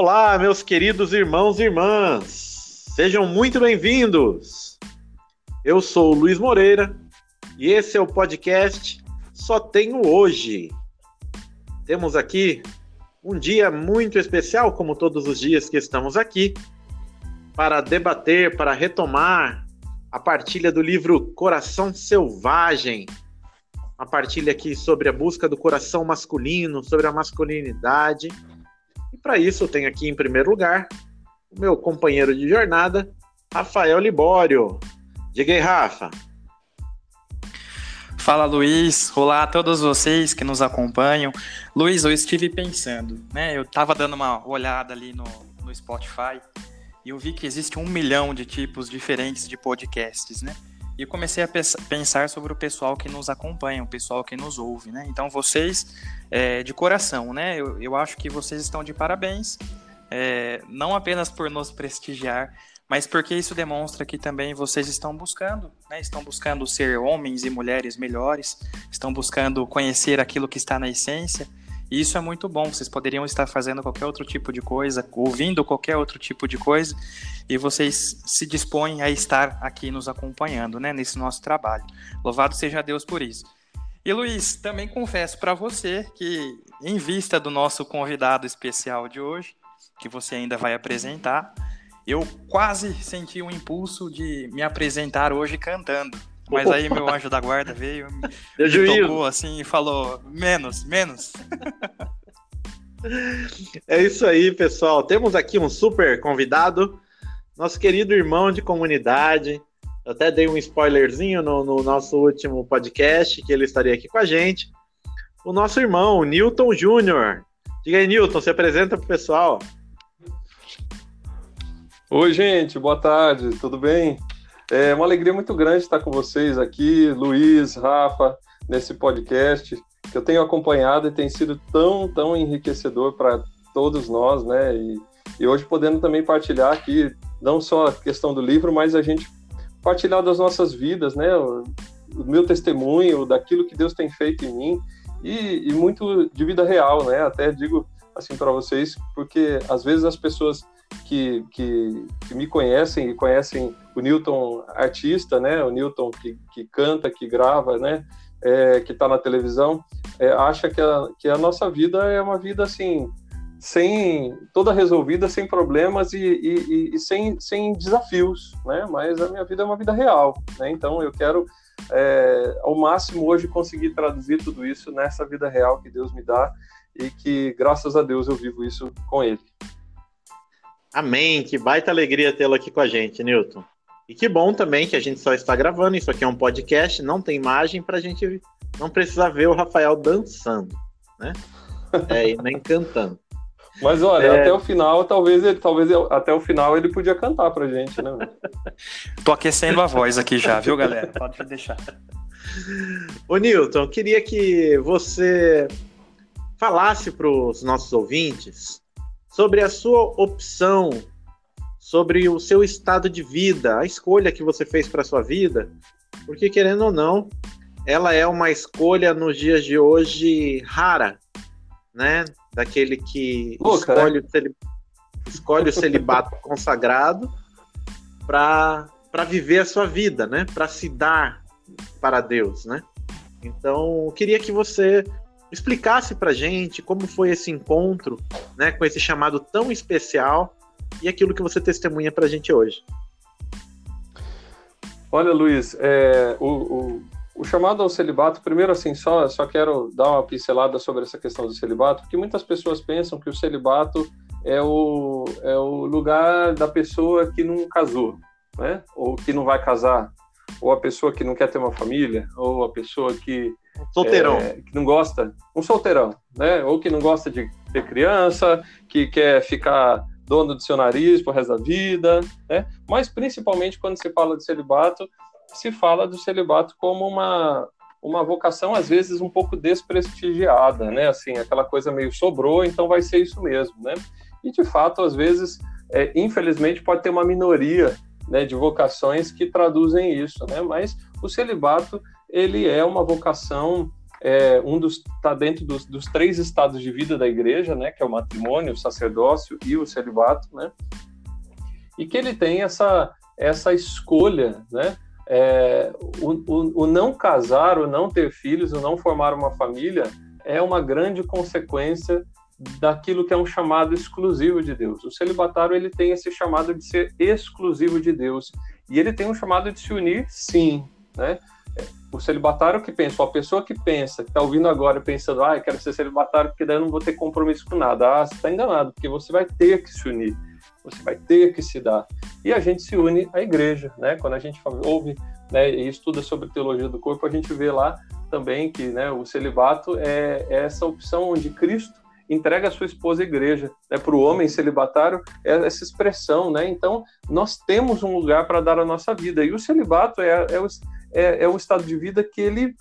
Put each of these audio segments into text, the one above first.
Olá, meus queridos irmãos e irmãs, sejam muito bem-vindos. Eu sou o Luiz Moreira e esse é o podcast Só Tenho Hoje. Temos aqui um dia muito especial, como todos os dias que estamos aqui, para debater, para retomar a partilha do livro Coração Selvagem. Uma partilha aqui sobre a busca do coração masculino, sobre a masculinidade e para isso eu tenho aqui em primeiro lugar o meu companheiro de jornada, Rafael Libório. Diga aí, Rafa. Fala Luiz, olá a todos vocês que nos acompanham. Luiz, eu estive pensando, né? Eu estava dando uma olhada ali no, no Spotify e eu vi que existe um milhão de tipos diferentes de podcasts, né? E comecei a pensar sobre o pessoal que nos acompanha, o pessoal que nos ouve, né? Então, vocês, é, de coração, né? Eu, eu acho que vocês estão de parabéns, é, não apenas por nos prestigiar, mas porque isso demonstra que também vocês estão buscando, né? Estão buscando ser homens e mulheres melhores, estão buscando conhecer aquilo que está na essência e isso é muito bom. Vocês poderiam estar fazendo qualquer outro tipo de coisa, ouvindo qualquer outro tipo de coisa, e vocês se dispõem a estar aqui nos acompanhando, né, nesse nosso trabalho. Louvado seja Deus por isso. E Luiz, também confesso para você que, em vista do nosso convidado especial de hoje, que você ainda vai apresentar, eu quase senti um impulso de me apresentar hoje cantando. Mas aí meu anjo da guarda veio, Deu me tocou assim e falou: menos, menos. É isso aí, pessoal. Temos aqui um super convidado, nosso querido irmão de comunidade. Eu até dei um spoilerzinho no, no nosso último podcast que ele estaria aqui com a gente. O nosso irmão, Newton Júnior. Diga aí, Newton, se apresenta pro pessoal. Oi, gente, boa tarde, tudo bem? É uma alegria muito grande estar com vocês aqui, Luiz, Rafa, nesse podcast que eu tenho acompanhado e tem sido tão, tão enriquecedor para todos nós, né? E, e hoje podendo também partilhar aqui, não só a questão do livro, mas a gente partilhar das nossas vidas, né? O, o meu testemunho, daquilo que Deus tem feito em mim e, e muito de vida real, né? Até digo assim para vocês, porque às vezes as pessoas que, que, que, me conhecem e conhecem o Newton artista, né? O Newton que, que canta, que grava, né? É, que está na televisão, é, acha que a, que a nossa vida é uma vida assim sem toda resolvida, sem problemas e, e, e, sem, sem desafios, né? Mas a minha vida é uma vida real, né? Então eu quero é, ao máximo hoje conseguir traduzir tudo isso nessa vida real que Deus me dá e que graças a Deus eu vivo isso com Ele. Amém. Que baita alegria tê-lo aqui com a gente, Newton. E que bom também que a gente só está gravando. Isso aqui é um podcast, não tem imagem para a gente não precisar ver o Rafael dançando, né? É, e nem cantando. Mas olha, é... até o final, talvez ele, talvez até o final ele podia cantar pra gente, né? Tô aquecendo a voz aqui já, viu, galera? Pode deixar. Ô Newton, eu queria que você falasse para os nossos ouvintes sobre a sua opção, sobre o seu estado de vida, a escolha que você fez para sua vida, porque querendo ou não, ela é uma escolha nos dias de hoje rara, né? Daquele que Louca, né? escolhe, né? o celi... escolhe o celibato consagrado para para viver a sua vida, né? Para se dar para Deus, né? Então, eu queria que você explicasse para gente como foi esse encontro, né, com esse chamado tão especial e aquilo que você testemunha para gente hoje. Olha, Luiz, é, o, o, o, chamado ao celibato, primeiro assim, só, só quero dar uma pincelada sobre essa questão do celibato, porque muitas pessoas pensam que o celibato é o, é o lugar da pessoa que não casou, né? ou que não vai casar, ou a pessoa que não quer ter uma família, ou a pessoa que solteirão. É, que não gosta, um solteirão, né? Ou que não gosta de ter criança, que quer ficar dono do seu nariz pro resto da vida, né? Mas principalmente quando se fala de celibato, se fala do celibato como uma uma vocação às vezes um pouco desprestigiada, né? Assim, aquela coisa meio sobrou, então vai ser isso mesmo, né? E de fato, às vezes, é, infelizmente, pode ter uma minoria né, de vocações que traduzem isso, né? Mas o celibato ele é uma vocação é, um dos está dentro dos, dos, três estados de vida da igreja, né, que é o matrimônio, o sacerdócio e o celibato, né, e que ele tem essa essa escolha, né, é, o, o, o, não casar, o não ter filhos, o não formar uma família é uma grande consequência daquilo que é um chamado exclusivo de Deus. O celibatário ele tem esse chamado de ser exclusivo de Deus e ele tem um chamado de se unir, sim, né? O celibatário que pensa, a pessoa que pensa, que está ouvindo agora pensando, ah, eu quero ser celibatário porque daí eu não vou ter compromisso com nada. Ah, você está enganado, porque você vai ter que se unir, você vai ter que se dar. E a gente se une à igreja, né? Quando a gente ouve né, e estuda sobre teologia do corpo, a gente vê lá também que né, o celibato é, é essa opção onde Cristo entrega a sua esposa à igreja. Né? Para o homem celibatário, é essa expressão. Né? Então, nós temos um lugar para dar a nossa vida. E o celibato é, é, é, é o estado de vida que ele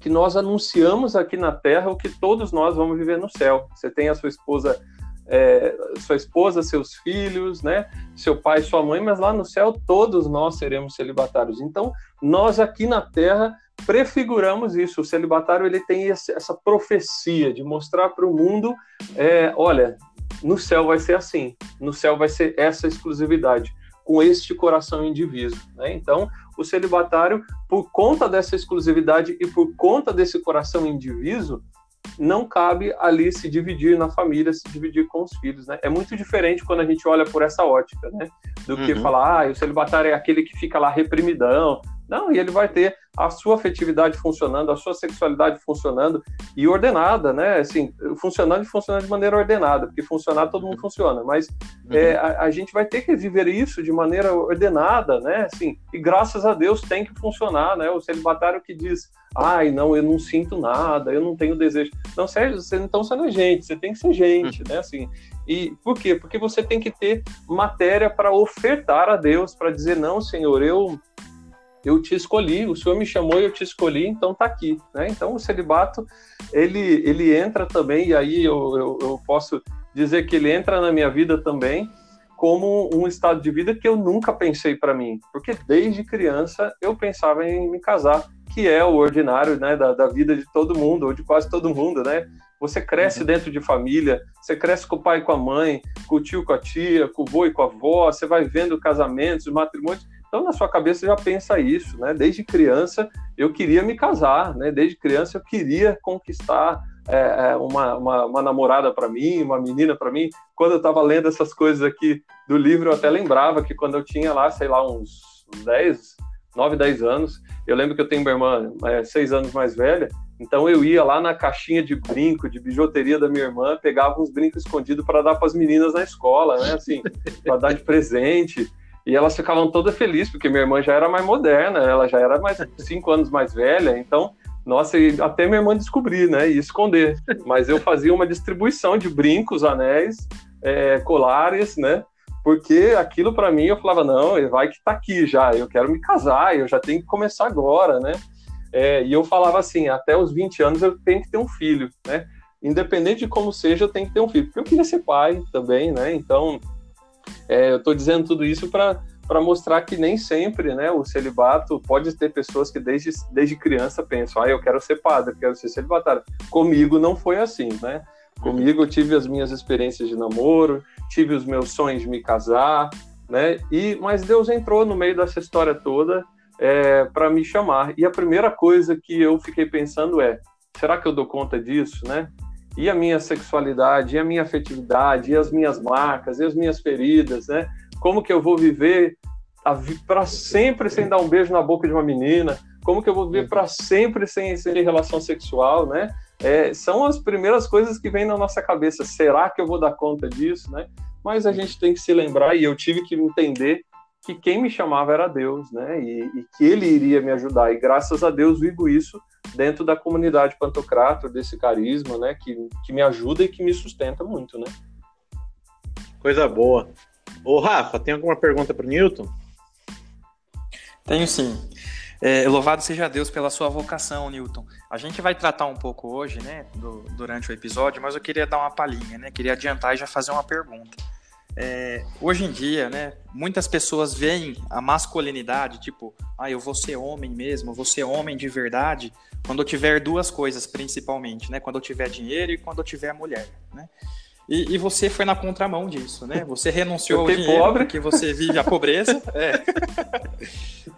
que nós anunciamos aqui na Terra o que todos nós vamos viver no céu. Você tem a sua esposa é, sua esposa, seus filhos, né, seu pai, sua mãe, mas lá no céu todos nós seremos celibatários. Então, nós aqui na Terra prefiguramos isso. O celibatário ele tem essa profecia de mostrar para o mundo, é, olha, no céu vai ser assim, no céu vai ser essa exclusividade, com este coração indiviso. Né? Então, o celibatário, por conta dessa exclusividade e por conta desse coração indiviso, não cabe ali se dividir na família, se dividir com os filhos, né? É muito diferente quando a gente olha por essa ótica, né? Do que uhum. falar, ah, o celibatário é aquele que fica lá reprimidão, não, e ele vai ter a sua afetividade funcionando, a sua sexualidade funcionando e ordenada, né? Assim, funcionando e funcionando de maneira ordenada, porque funcionar todo mundo funciona, mas uhum. é, a, a, gente vai ter que viver isso de maneira ordenada, né? Assim, e graças a Deus tem que funcionar, né? O celibatário que diz, ai, não, eu não sinto nada, eu não tenho desejo. Não, Sérgio, você, então você não é gente, você tem que ser gente, uhum. né? Assim, e por quê? Porque você tem que ter matéria para ofertar a Deus, para dizer, não, Senhor, eu eu te escolhi, o Senhor me chamou e eu te escolhi, então tá aqui, né? Então o celibato, ele, ele entra também, e aí eu, eu, eu posso dizer que ele entra na minha vida também como um estado de vida que eu nunca pensei para mim, porque desde criança eu pensava em me casar, que é o ordinário, né, da, da vida de todo mundo, ou de quase todo mundo, né? Você cresce uhum. dentro de família, você cresce com o pai e com a mãe, com o tio, com a tia, com o vô e com a avó, você vai vendo casamentos, matrimônios, então, na sua cabeça já pensa isso, né? Desde criança eu queria me casar, né? Desde criança eu queria conquistar é, é uma, uma, uma, namorada para mim, uma menina para mim. Quando eu estava lendo essas coisas aqui do livro, eu até lembrava que quando eu tinha lá, sei lá, uns 10, 9, 10 anos, eu lembro que eu tenho uma irmã é, seis anos mais velha, então eu ia lá na caixinha de brinco, de bijuteria da minha irmã, pegava uns brincos escondidos para dar para as meninas na escola, né? Assim, para dar de presente. E elas ficavam todas felizes, porque minha irmã já era mais moderna, ela já era mais cinco anos mais velha, então, nossa, até minha irmã descobrir, né, e esconder. Mas eu fazia uma distribuição de brincos, anéis, é, colares, né, porque aquilo para mim eu falava, não, vai que tá aqui já, eu quero me casar, eu já tenho que começar agora, né. É, e eu falava assim, até os 20 anos eu tenho que ter um filho, né, independente de como seja, eu tenho que ter um filho, porque eu queria ser pai também, né, então é, eu estou dizendo tudo isso para para mostrar que nem sempre, né, o celibato pode ter pessoas que desde, desde criança pensam, ah, eu quero ser padre, quero ser celibatário. Comigo não foi assim, né? Comigo eu tive as minhas experiências de namoro, tive os meus sonhos de me casar, né? E mas Deus entrou no meio dessa história toda é, para me chamar. E a primeira coisa que eu fiquei pensando é, será que eu dou conta disso, né? E a minha sexualidade, e a minha afetividade, e as minhas marcas, e as minhas feridas, né? Como que eu vou viver para sempre sem dar um beijo na boca de uma menina? Como que eu vou viver para sempre sem, relação sexual, né? É, são as primeiras coisas que vêm na nossa cabeça. Será que eu vou dar conta disso, né? Mas a gente tem que se lembrar e eu tive que entender que quem me chamava era Deus, né? E, e que Ele iria me ajudar. E graças a Deus vivo isso dentro da comunidade Pantocrator, desse carisma, né, que, que me ajuda e que me sustenta muito, né. Coisa boa. Ô, Rafa, tem alguma pergunta para o Newton? Tenho sim. É, louvado seja Deus pela sua vocação, Newton. A gente vai tratar um pouco hoje, né, do, durante o episódio, mas eu queria dar uma palhinha, né, queria adiantar e já fazer uma pergunta. É, hoje em dia, né, muitas pessoas veem a masculinidade, tipo, ah, eu vou ser homem mesmo, eu vou ser homem de verdade, quando eu tiver duas coisas, principalmente, né? Quando eu tiver dinheiro e quando eu tiver mulher, né? E, e, você foi na contramão disso, né? Você renunciou ao dinheiro pobre. porque você vive a pobreza. é.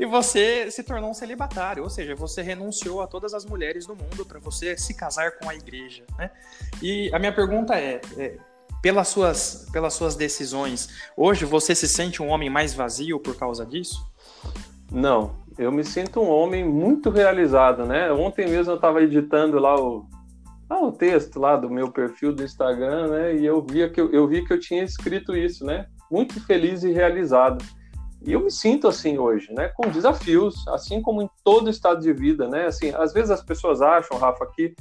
e você se tornou um celibatário, ou seja, você renunciou a todas as mulheres do mundo para você se casar com a igreja, né? E a minha pergunta é, é pelas suas, pelas suas decisões, hoje você se sente um homem mais vazio por causa disso? Não, eu me sinto um homem muito realizado, né? Ontem mesmo eu estava editando lá o, ah, o texto lá do meu perfil do Instagram, né? E eu via que eu, eu vi que eu tinha escrito isso, né? Muito feliz e realizado. E eu me sinto assim hoje, né? Com desafios, assim como em todo estado de vida, né? Assim, às vezes as pessoas acham, Rafa, que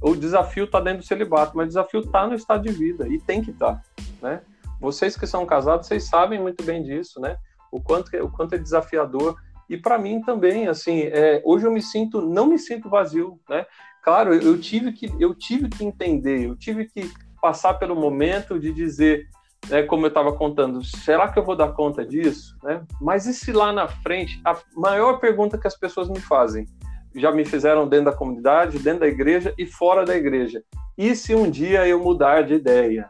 o desafio está dentro do celibato, mas o desafio está no estado de vida e tem que estar, tá, né? Vocês que são casados, vocês sabem muito bem disso, né? O quanto, o quanto é desafiador e para mim também, assim, é, hoje eu me sinto, não me sinto vazio, né? Claro, eu, tive que, eu tive que entender, eu tive que passar pelo momento de dizer, né, como eu estava contando, será que eu vou dar conta disso, né? Mas e se lá na frente, a maior pergunta que as pessoas me fazem, já me fizeram dentro da comunidade, dentro da igreja e fora da igreja. E se um dia eu mudar de ideia?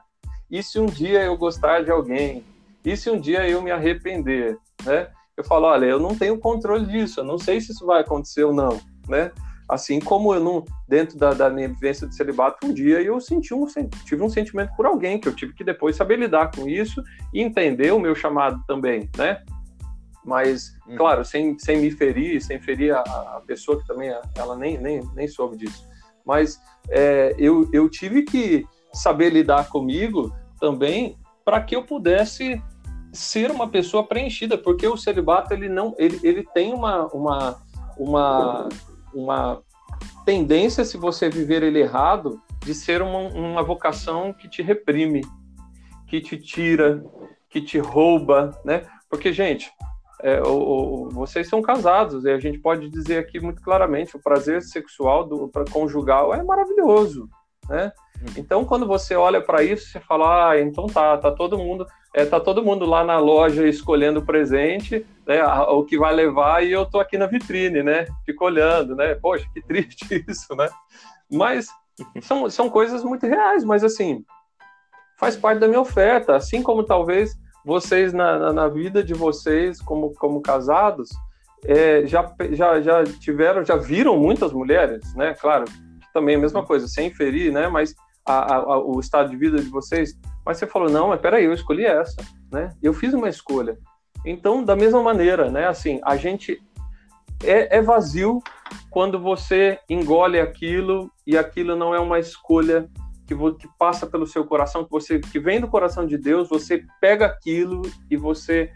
E se um dia eu gostar de alguém? E se um dia eu me arrepender, né? eu falo, olha, eu não tenho controle disso, eu não sei se isso vai acontecer ou não, né? Assim como eu não, dentro da, da minha vivência de celibato, um dia eu senti um, tive um sentimento por alguém, que eu tive que depois saber lidar com isso e entender o meu chamado também, né? Mas, hum. claro, sem, sem me ferir, sem ferir a, a pessoa que também, ela nem, nem, nem soube disso. Mas é, eu, eu tive que saber lidar comigo também para que eu pudesse ser uma pessoa preenchida, porque o celibato ele não ele, ele tem uma, uma, uma, uma tendência, se você viver ele errado, de ser uma, uma vocação que te reprime, que te tira, que te rouba, né? Porque, gente, é, o, o, vocês são casados e a gente pode dizer aqui muito claramente o prazer sexual do pra conjugal é maravilhoso, né? Uhum. Então, quando você olha para isso, você fala, ah, então tá, tá todo mundo é, tá todo mundo lá na loja escolhendo o presente, né, o que vai levar, e eu tô aqui na vitrine, né? Fico olhando, né? Poxa, que triste isso, né? Mas são, são coisas muito reais, mas assim, faz parte da minha oferta, assim como talvez vocês na, na, vida de vocês como, como casados é, já, já, já tiveram, já viram muitas mulheres, né? Claro, também a mesma coisa, sem ferir, né? Mas a, a, o estado de vida de vocês mas você falou, não, mas peraí, eu escolhi essa, né? Eu fiz uma escolha. Então, da mesma maneira, né? Assim, a gente é, é vazio quando você engole aquilo e aquilo não é uma escolha que, que passa pelo seu coração, que você que vem do coração de Deus, você pega aquilo e você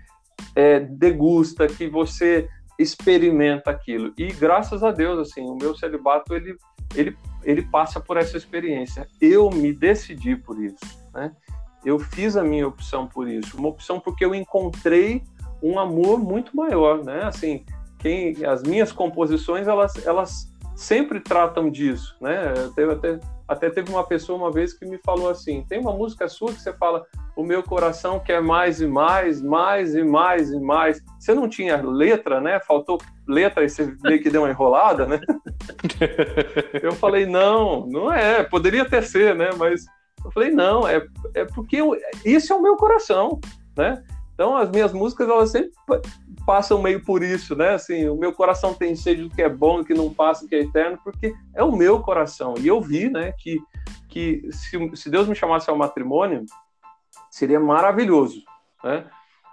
é, degusta, que você experimenta aquilo. E graças a Deus, assim, o meu celibato ele ele ele passa por essa experiência. Eu me decidi por isso, né? eu fiz a minha opção por isso. Uma opção porque eu encontrei um amor muito maior, né? Assim, quem, as minhas composições, elas, elas sempre tratam disso, né? Teve até, até teve uma pessoa uma vez que me falou assim, tem uma música sua que você fala, o meu coração quer mais e mais, mais e mais e mais. Você não tinha letra, né? Faltou letra e você meio que deu uma enrolada, né? eu falei, não, não é, poderia ter ser, né? Mas eu falei, não, é, é porque eu, isso é o meu coração, né? Então as minhas músicas elas sempre passam meio por isso, né? Assim, o meu coração tem sede do que é bom, que não passa, que é eterno, porque é o meu coração. E eu vi, né, que, que se, se Deus me chamasse ao matrimônio, seria maravilhoso, né?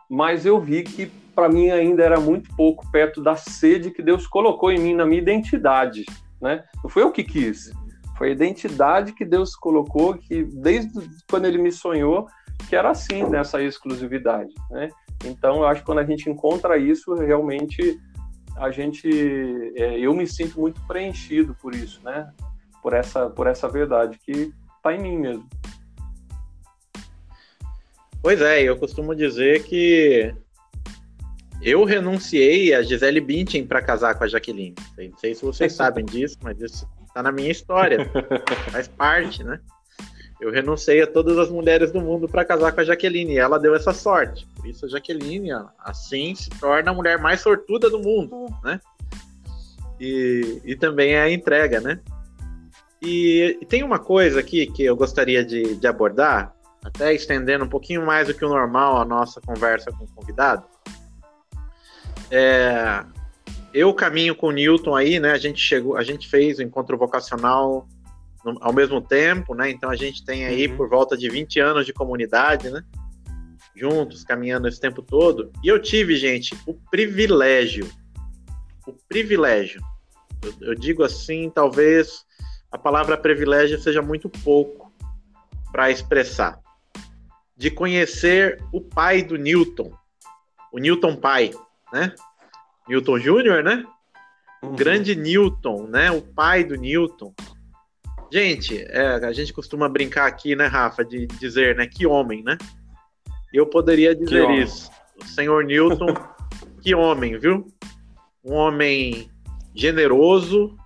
Mas eu vi que para mim ainda era muito pouco perto da sede que Deus colocou em mim, na minha identidade, né? Não foi eu que quis, foi a identidade que Deus colocou, que desde quando ele me sonhou, que era assim, nessa exclusividade, né? Então, eu acho que quando a gente encontra isso, realmente a gente, é, eu me sinto muito preenchido por isso, né? Por essa, por essa verdade que está em mim mesmo. Pois é, eu costumo dizer que eu renunciei a Gisele Bündchen para casar com a Jaqueline. Não sei se vocês sabem disso, mas isso tá na minha história. Faz parte, né? Eu renunciei a todas as mulheres do mundo para casar com a Jaqueline. E ela deu essa sorte. Por isso a Jaqueline, assim, se torna a mulher mais sortuda do mundo, né? E, e também é a entrega, né? E, e, tem uma coisa aqui que eu gostaria de, de abordar, até estendendo um pouquinho mais do que o normal a nossa conversa com o convidado. É, eu caminho com o Newton aí, né? A gente chegou, a gente fez o encontro vocacional no, ao mesmo tempo, né? Então a gente tem aí uhum. por volta de 20 anos de comunidade, né? Juntos, caminhando esse tempo todo. E eu tive, gente, o privilégio, o privilégio, eu, eu digo assim, talvez a palavra privilégio seja muito pouco para expressar, de conhecer o pai do Newton, o Newton pai, né? Newton Júnior, né? O uhum. grande Newton, né? O pai do Newton. Gente, é, a gente costuma brincar aqui, né, Rafa, de dizer, né, que homem, né? Eu poderia dizer isso. O senhor Newton, que homem, viu? Um homem generoso,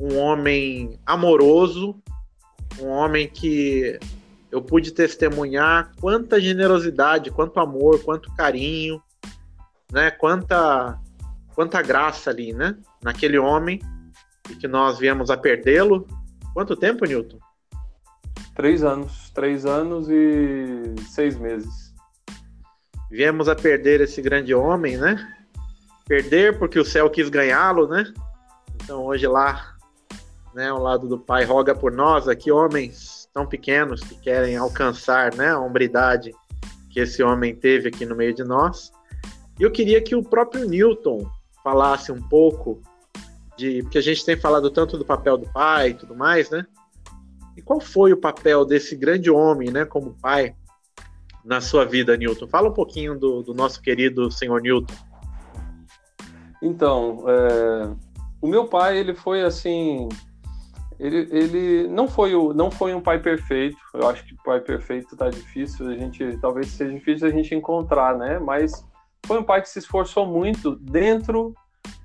um homem amoroso, um homem que eu pude testemunhar quanta generosidade, quanto amor, quanto carinho, né? Quanta quanta graça ali, né? Naquele homem e que nós viemos a perdê-lo Quanto tempo, Newton? Três anos. Três anos e seis meses. Viemos a perder esse grande homem, né? Perder porque o céu quis ganhá-lo, né? Então hoje lá, né, ao lado do Pai, roga por nós aqui, homens tão pequenos que querem alcançar, né, a hombridade que esse homem teve aqui no meio de nós. E eu queria que o próprio Newton falasse um pouco de porque a gente tem falado tanto do papel do pai e tudo mais, né? E qual foi o papel desse grande homem, né, como pai, na sua vida, Newton? Fala um pouquinho do, do nosso querido senhor Newton. Então, é, o meu pai, ele foi assim, ele, ele não foi o, não foi um pai perfeito. Eu acho que pai perfeito tá difícil. A gente, talvez seja difícil a gente encontrar, né? Mas foi um pai que se esforçou muito dentro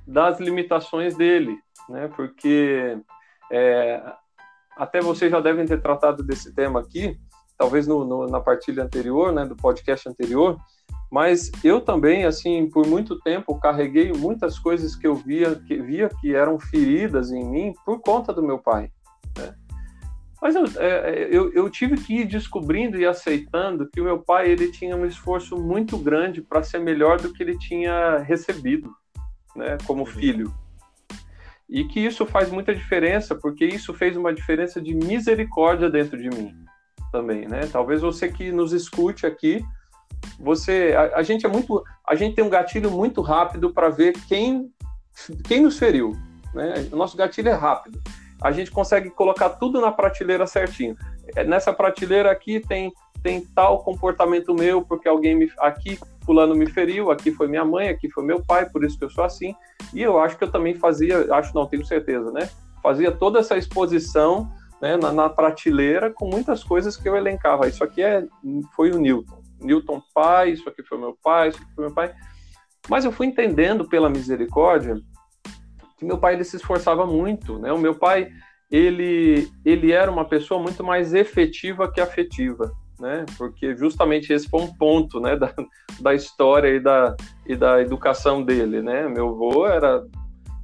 das limitações dele, né? Porque é, até vocês já devem ter tratado desse tema aqui, talvez no, no, na partilha anterior, né, do podcast anterior, mas eu também, assim, por muito tempo carreguei muitas coisas que eu via que, via que eram feridas em mim por conta do meu pai. Né? Mas eu, é, eu, eu, tive que ir descobrindo e aceitando que o meu pai ele tinha um esforço muito grande para ser melhor do que ele tinha recebido né, como filho. E que isso faz muita diferença, porque isso fez uma diferença de misericórdia dentro de mim também, né? Talvez você que nos escute aqui, você, a, a gente é muito, a gente tem um gatilho muito rápido para ver quem quem nos feriu, né? O nosso gatilho é rápido. A gente consegue colocar tudo na prateleira certinho. É, nessa prateleira aqui tem tem tal comportamento meu porque alguém me aqui fulano me feriu, aqui foi minha mãe, aqui foi meu pai, por isso que eu sou assim. E eu acho que eu também fazia, acho não, tenho certeza, né? Fazia toda essa exposição né, na, na, prateleira com muitas coisas que eu elencava. Isso aqui é, foi o Newton. Newton pai, isso aqui foi meu pai, isso aqui foi meu pai. Mas eu fui entendendo pela misericórdia que meu pai ele se esforçava muito, né? O meu pai ele ele era uma pessoa muito mais efetiva que afetiva né? Porque justamente esse foi um ponto, né, da, da história e da, e da educação dele, né? Meu avô era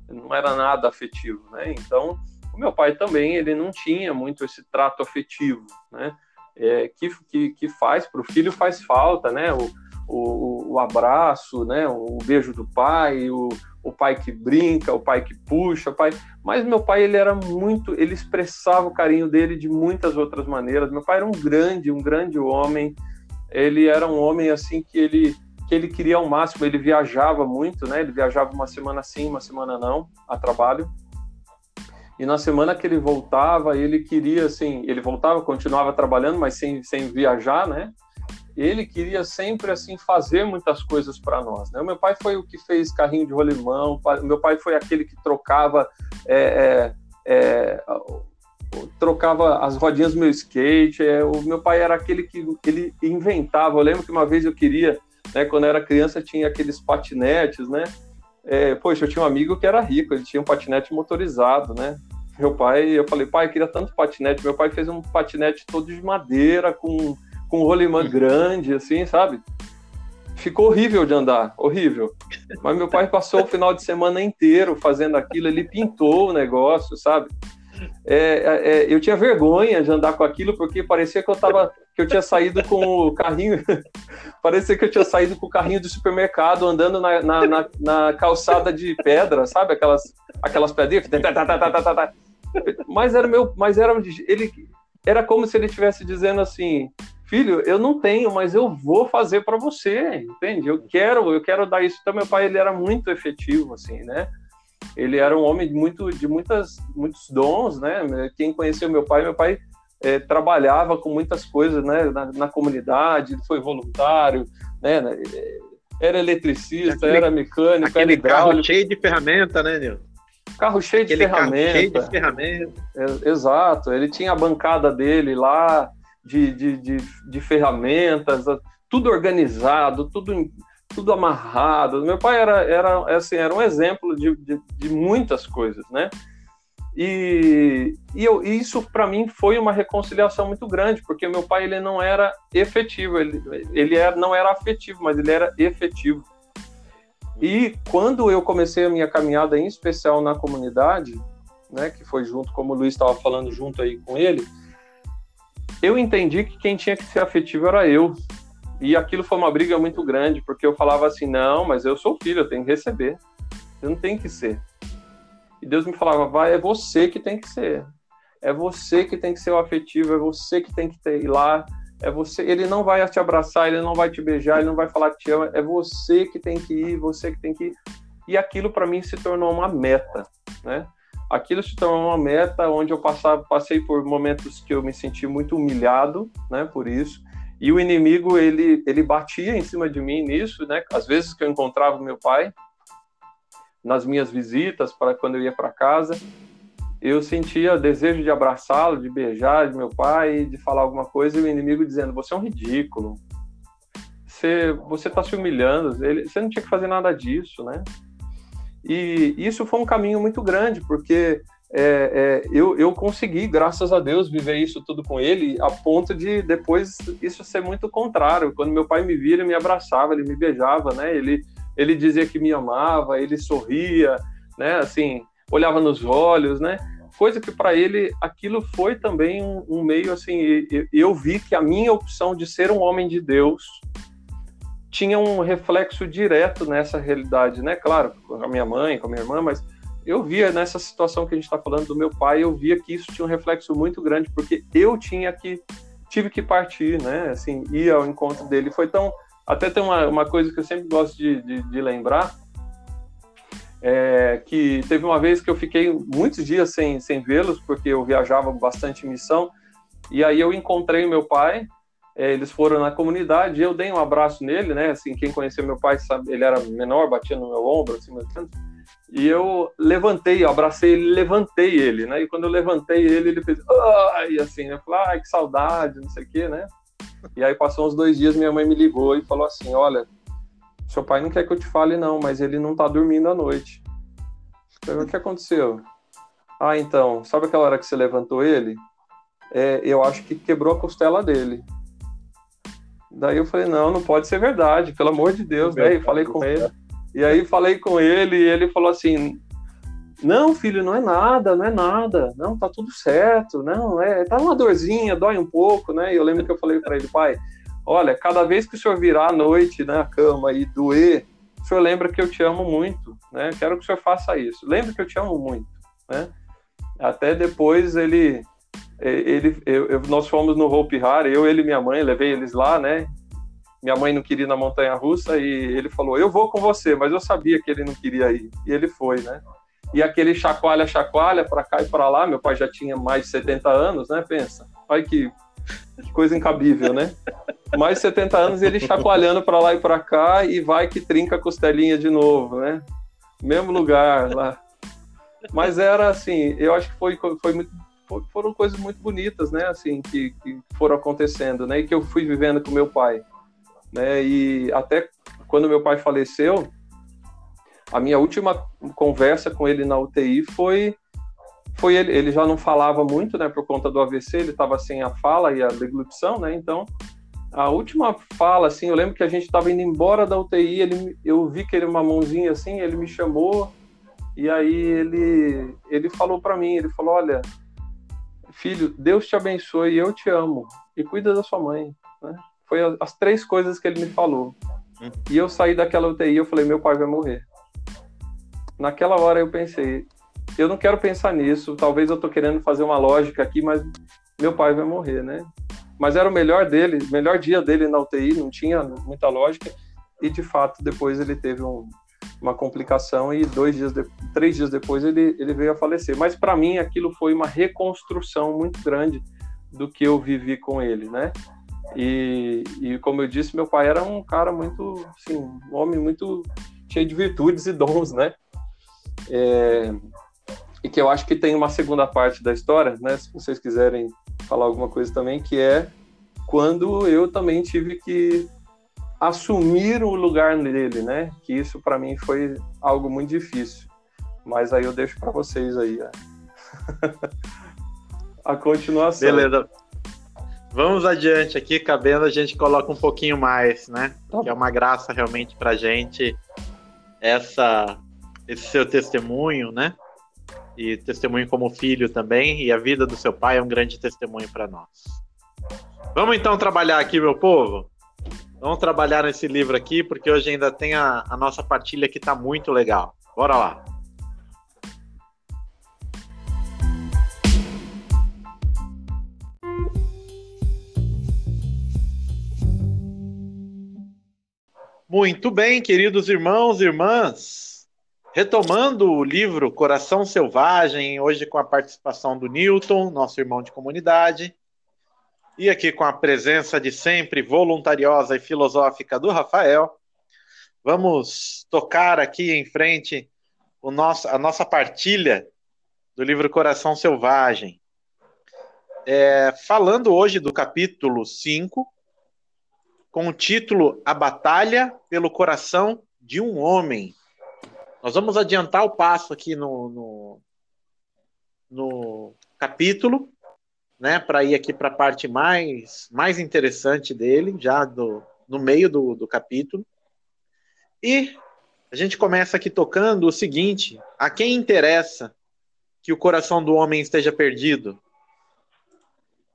não era nada afetivo, né? Então, o meu pai também, ele não tinha muito esse trato afetivo, né? É, que, que, que faz para o filho faz falta, né? O, o, o abraço, né? O beijo do pai, o, o pai que brinca, o pai que puxa, o pai. Mas meu pai ele era muito, ele expressava o carinho dele de muitas outras maneiras. Meu pai era um grande, um grande homem. Ele era um homem assim que ele que ele queria ao máximo. Ele viajava muito, né? Ele viajava uma semana sim, uma semana não, a trabalho. E na semana que ele voltava, ele queria assim, ele voltava, continuava trabalhando, mas sem, sem viajar, né? Ele queria sempre assim fazer muitas coisas para nós. Né? O meu pai foi o que fez carrinho de rolimão, meu pai foi aquele que trocava é, é, é, trocava as rodinhas do meu skate. É, o meu pai era aquele que ele inventava. Eu lembro que uma vez eu queria, né, quando eu era criança, tinha aqueles patinetes, né? É, poxa, eu tinha um amigo que era rico, ele tinha um patinete motorizado, né? meu pai, eu falei, pai, eu queria tanto patinete. Meu pai fez um patinete todo de madeira, com, com um rolimã uhum. grande, assim, sabe? Ficou horrível de andar, horrível. Mas meu pai passou o final de semana inteiro fazendo aquilo, ele pintou o negócio, sabe? É, é, é, eu tinha vergonha de andar com aquilo porque parecia que eu tava, que eu tinha saído com o carrinho, parecia que eu tinha saído com o carrinho do supermercado andando na, na, na, na calçada de pedra, sabe? Aquelas, aquelas pedrinhas. Mas era meu, mas era ele era como se ele estivesse dizendo assim, filho, eu não tenho, mas eu vou fazer para você, entende? Eu quero, eu quero dar isso. Então meu pai ele era muito efetivo assim, né? ele era um homem de, muito, de muitas, muitos dons, né? Quem conheceu meu pai, meu pai é, trabalhava com muitas coisas, né? Na, na comunidade, ele foi voluntário, né? Era eletricista, aquele, era mecânico, aquele era carro cheio de ferramenta, né, Nil? Carro cheio aquele de ferramenta. cheio de ferramenta. É, exato. Ele tinha a bancada dele lá de, de, de, de ferramentas, tudo organizado, tudo tudo amarrado. Meu pai era, era, assim, era um exemplo de, de, de muitas coisas, né? E, e, eu, isso para mim foi uma reconciliação muito grande, porque meu pai ele não era efetivo, ele, ele era, não era afetivo, mas ele era efetivo. E quando eu comecei a minha caminhada, em especial na comunidade, né, que foi junto, como o Luiz estava falando junto aí com ele, eu entendi que quem tinha que ser afetivo era eu, e aquilo foi uma briga muito grande, porque eu falava assim: não, mas eu sou filho, eu tenho que receber. Eu não tenho que ser. E Deus me falava: vai, é você que tem que ser. É você que tem que ser o afetivo, é você que tem que ir lá. É você, ele não vai te abraçar, ele não vai te beijar, ele não vai falar que te ama, é você que tem que ir, você que tem que ir. E aquilo para mim se tornou uma meta, né? Aquilo se tornou uma meta onde eu passava, passei por momentos que eu me senti muito humilhado, né, por isso e o inimigo, ele, ele batia em cima de mim nisso, né? Às vezes que eu encontrava meu pai, nas minhas visitas, para quando eu ia para casa, eu sentia desejo de abraçá-lo, de beijar de meu pai, de falar alguma coisa, e o inimigo dizendo: Você é um ridículo, você está se humilhando, ele, você não tinha que fazer nada disso, né? E isso foi um caminho muito grande, porque é, é, eu, eu consegui, graças a Deus, viver isso tudo com ele, a ponto de depois isso ser muito contrário. Quando meu pai me via, ele me abraçava, ele me beijava, né? Ele, ele dizia que me amava, ele sorria, né? Assim, olhava nos olhos, né? Coisa que para ele aquilo foi também um, um meio assim. Eu, eu vi que a minha opção de ser um homem de Deus tinha um reflexo direto nessa realidade, né? Claro, com a minha mãe, com a minha irmã, mas eu via nessa situação que a gente está falando do meu pai, eu via que isso tinha um reflexo muito grande, porque eu tinha que, tive que partir, né? Assim, ir ao encontro dele. Foi tão. Até tem uma, uma coisa que eu sempre gosto de, de, de lembrar, é, que teve uma vez que eu fiquei muitos dias sem, sem vê-los, porque eu viajava bastante missão, e aí eu encontrei meu pai, é, eles foram na comunidade, eu dei um abraço nele, né, assim, quem conheceu meu pai sabe, ele era menor, batia no meu ombro, assim, mais ou e eu levantei, eu abracei ele, levantei ele, né? E quando eu levantei ele, ele fez, ai, assim, eu falei, ai, que saudade, não sei o quê, né? E aí passou uns dois dias, minha mãe me ligou e falou assim, olha, seu pai não quer que eu te fale não, mas ele não tá dormindo à noite. Eu falei, o que aconteceu? Ah, então, sabe aquela hora que você levantou ele? É, eu acho que quebrou a costela dele. Daí eu falei, não, não pode ser verdade, pelo amor de Deus, né? E falei com ele. E aí falei com ele e ele falou assim: Não, filho, não é nada, não é nada, não, tá tudo certo, não, é, tá uma dorzinha, dói um pouco, né? E eu lembro que eu falei para ele, pai, olha, cada vez que o senhor virar à noite na né, cama e doer, o senhor lembra que eu te amo muito, né? Quero que o senhor faça isso. Lembra que eu te amo muito, né? Até depois ele ele, eu, eu, nós fomos no Hope Hard, eu, ele e minha mãe, levei eles lá, né? minha mãe não queria ir na montanha russa e ele falou: Eu vou com você, mas eu sabia que ele não queria ir. E ele foi, né? E aquele chacoalha, chacoalha, para cá e para lá. Meu pai já tinha mais de 70 anos, né? Pensa. Olha que, que coisa incabível, né? Mais de 70 anos ele chacoalhando para lá e para cá e vai que trinca a costelinha de novo, né? Mesmo lugar lá. Mas era assim, eu acho que foi, foi muito, foram coisas muito bonitas, né? Assim, que, que foram acontecendo, né? E que eu fui vivendo com meu pai né? E até quando meu pai faleceu, a minha última conversa com ele na UTI foi foi ele, ele já não falava muito, né, por conta do AVC, ele estava sem a fala e a deglutição, né, então a última fala, assim, eu lembro que a gente estava indo embora da UTI, ele, eu vi que ele uma mãozinha assim, ele me chamou e aí ele ele falou para mim, ele falou, olha, filho, Deus te abençoe, eu te amo e cuida da sua mãe, né? Foi as três coisas que ele me falou. Uhum. E eu saí daquela UTI, eu falei, meu pai vai morrer. Naquela hora eu pensei, eu não quero pensar nisso, talvez eu tô querendo fazer uma lógica aqui, mas meu pai vai morrer, né? Mas era o melhor dele, melhor dia dele na UTI, não tinha muita lógica, e de fato depois ele teve um, uma complicação e dois dias, de, três dias depois ele, ele veio a falecer. Mas para mim aquilo foi uma reconstrução muito grande do que eu vivi com ele, né? E, e como eu disse, meu pai era um cara muito, assim, um homem muito cheio de virtudes e dons, né? É, e que eu acho que tem uma segunda parte da história, né? Se vocês quiserem falar alguma coisa também, que é quando eu também tive que assumir o lugar dele, né? Que isso para mim foi algo muito difícil. Mas aí eu deixo para vocês aí a... a continuação. Beleza. Vamos adiante aqui, cabendo a gente coloca um pouquinho mais, né? Tá. Que é uma graça realmente pra gente essa esse seu testemunho, né? E testemunho como filho também, e a vida do seu pai é um grande testemunho para nós. Vamos então trabalhar aqui, meu povo? Vamos trabalhar nesse livro aqui, porque hoje ainda tem a, a nossa partilha que está muito legal. Bora lá! Muito bem, queridos irmãos e irmãs. Retomando o livro Coração Selvagem, hoje com a participação do Newton, nosso irmão de comunidade, e aqui com a presença de sempre voluntariosa e filosófica do Rafael, vamos tocar aqui em frente o nosso, a nossa partilha do livro Coração Selvagem. É, falando hoje do capítulo 5, com o título A Batalha pelo Coração de um Homem. Nós vamos adiantar o passo aqui no, no, no capítulo, né, para ir aqui para a parte mais, mais interessante dele, já do, no meio do, do capítulo. E a gente começa aqui tocando o seguinte: a quem interessa que o coração do homem esteja perdido?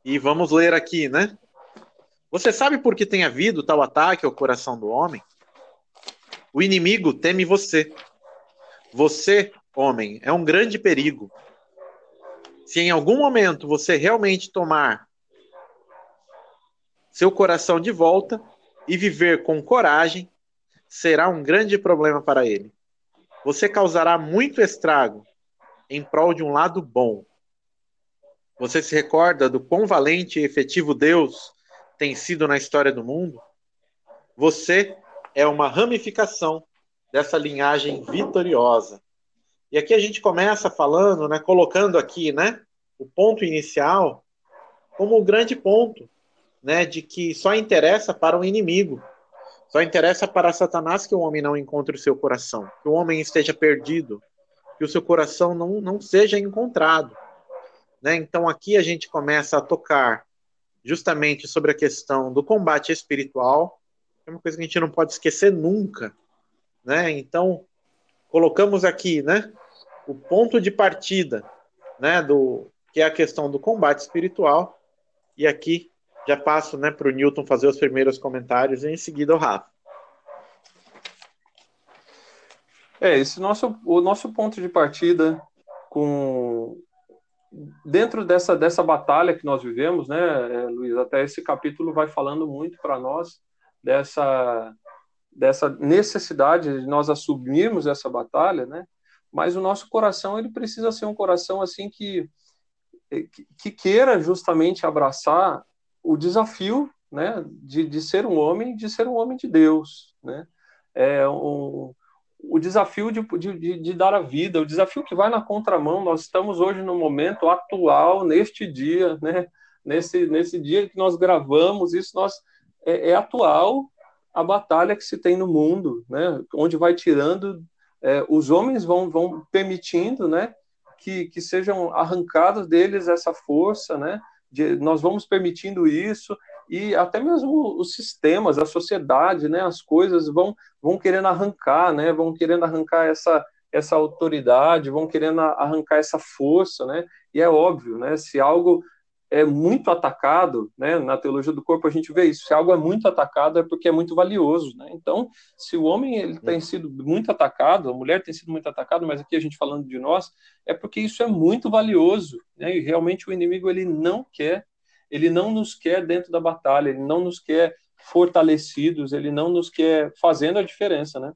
E vamos ler aqui, né? Você sabe por que tem havido tal ataque ao coração do homem? O inimigo teme você. Você, homem, é um grande perigo. Se em algum momento você realmente tomar seu coração de volta e viver com coragem, será um grande problema para ele. Você causará muito estrago em prol de um lado bom. Você se recorda do quão valente e efetivo Deus tem sido na história do mundo, você é uma ramificação dessa linhagem vitoriosa. E aqui a gente começa falando, né, colocando aqui, né, o ponto inicial como o grande ponto, né, de que só interessa para o inimigo, só interessa para Satanás que o homem não encontre o seu coração, que o homem esteja perdido, que o seu coração não, não seja encontrado. Né? Então aqui a gente começa a tocar justamente sobre a questão do combate espiritual, é uma coisa que a gente não pode esquecer nunca, né? Então, colocamos aqui, né, o ponto de partida, né, do que é a questão do combate espiritual, e aqui já passo, né, para o Newton fazer os primeiros comentários e em seguida o Rafa. É, esse nosso, o nosso ponto de partida com dentro dessa, dessa batalha que nós vivemos, né, é, Luiz, até esse capítulo vai falando muito para nós dessa, dessa necessidade de nós assumirmos essa batalha, né, mas o nosso coração ele precisa ser um coração assim que, que queira justamente abraçar o desafio, né, de, de ser um homem, de ser um homem de Deus, né, é um, o desafio de, de, de, dar a vida, o desafio que vai na contramão. Nós estamos hoje no momento atual, neste dia, né? nesse, nesse dia que nós gravamos, isso nós, é, é atual a batalha que se tem no mundo, né? onde vai tirando, é, os homens vão, vão permitindo né? que, que sejam arrancadas deles essa força, né? De, nós vamos permitindo isso e até mesmo os sistemas, a sociedade, né, as coisas vão vão querendo arrancar, né, vão querendo arrancar essa essa autoridade, vão querendo arrancar essa força, né? E é óbvio, né? Se algo é muito atacado, né? Na teologia do corpo a gente vê isso. Se algo é muito atacado é porque é muito valioso, né? Então, se o homem ele tem sido muito atacado, a mulher tem sido muito atacada, mas aqui a gente falando de nós, é porque isso é muito valioso, né? E realmente o inimigo ele não quer, ele não nos quer dentro da batalha, ele não nos quer fortalecidos, ele não nos quer fazendo a diferença, né?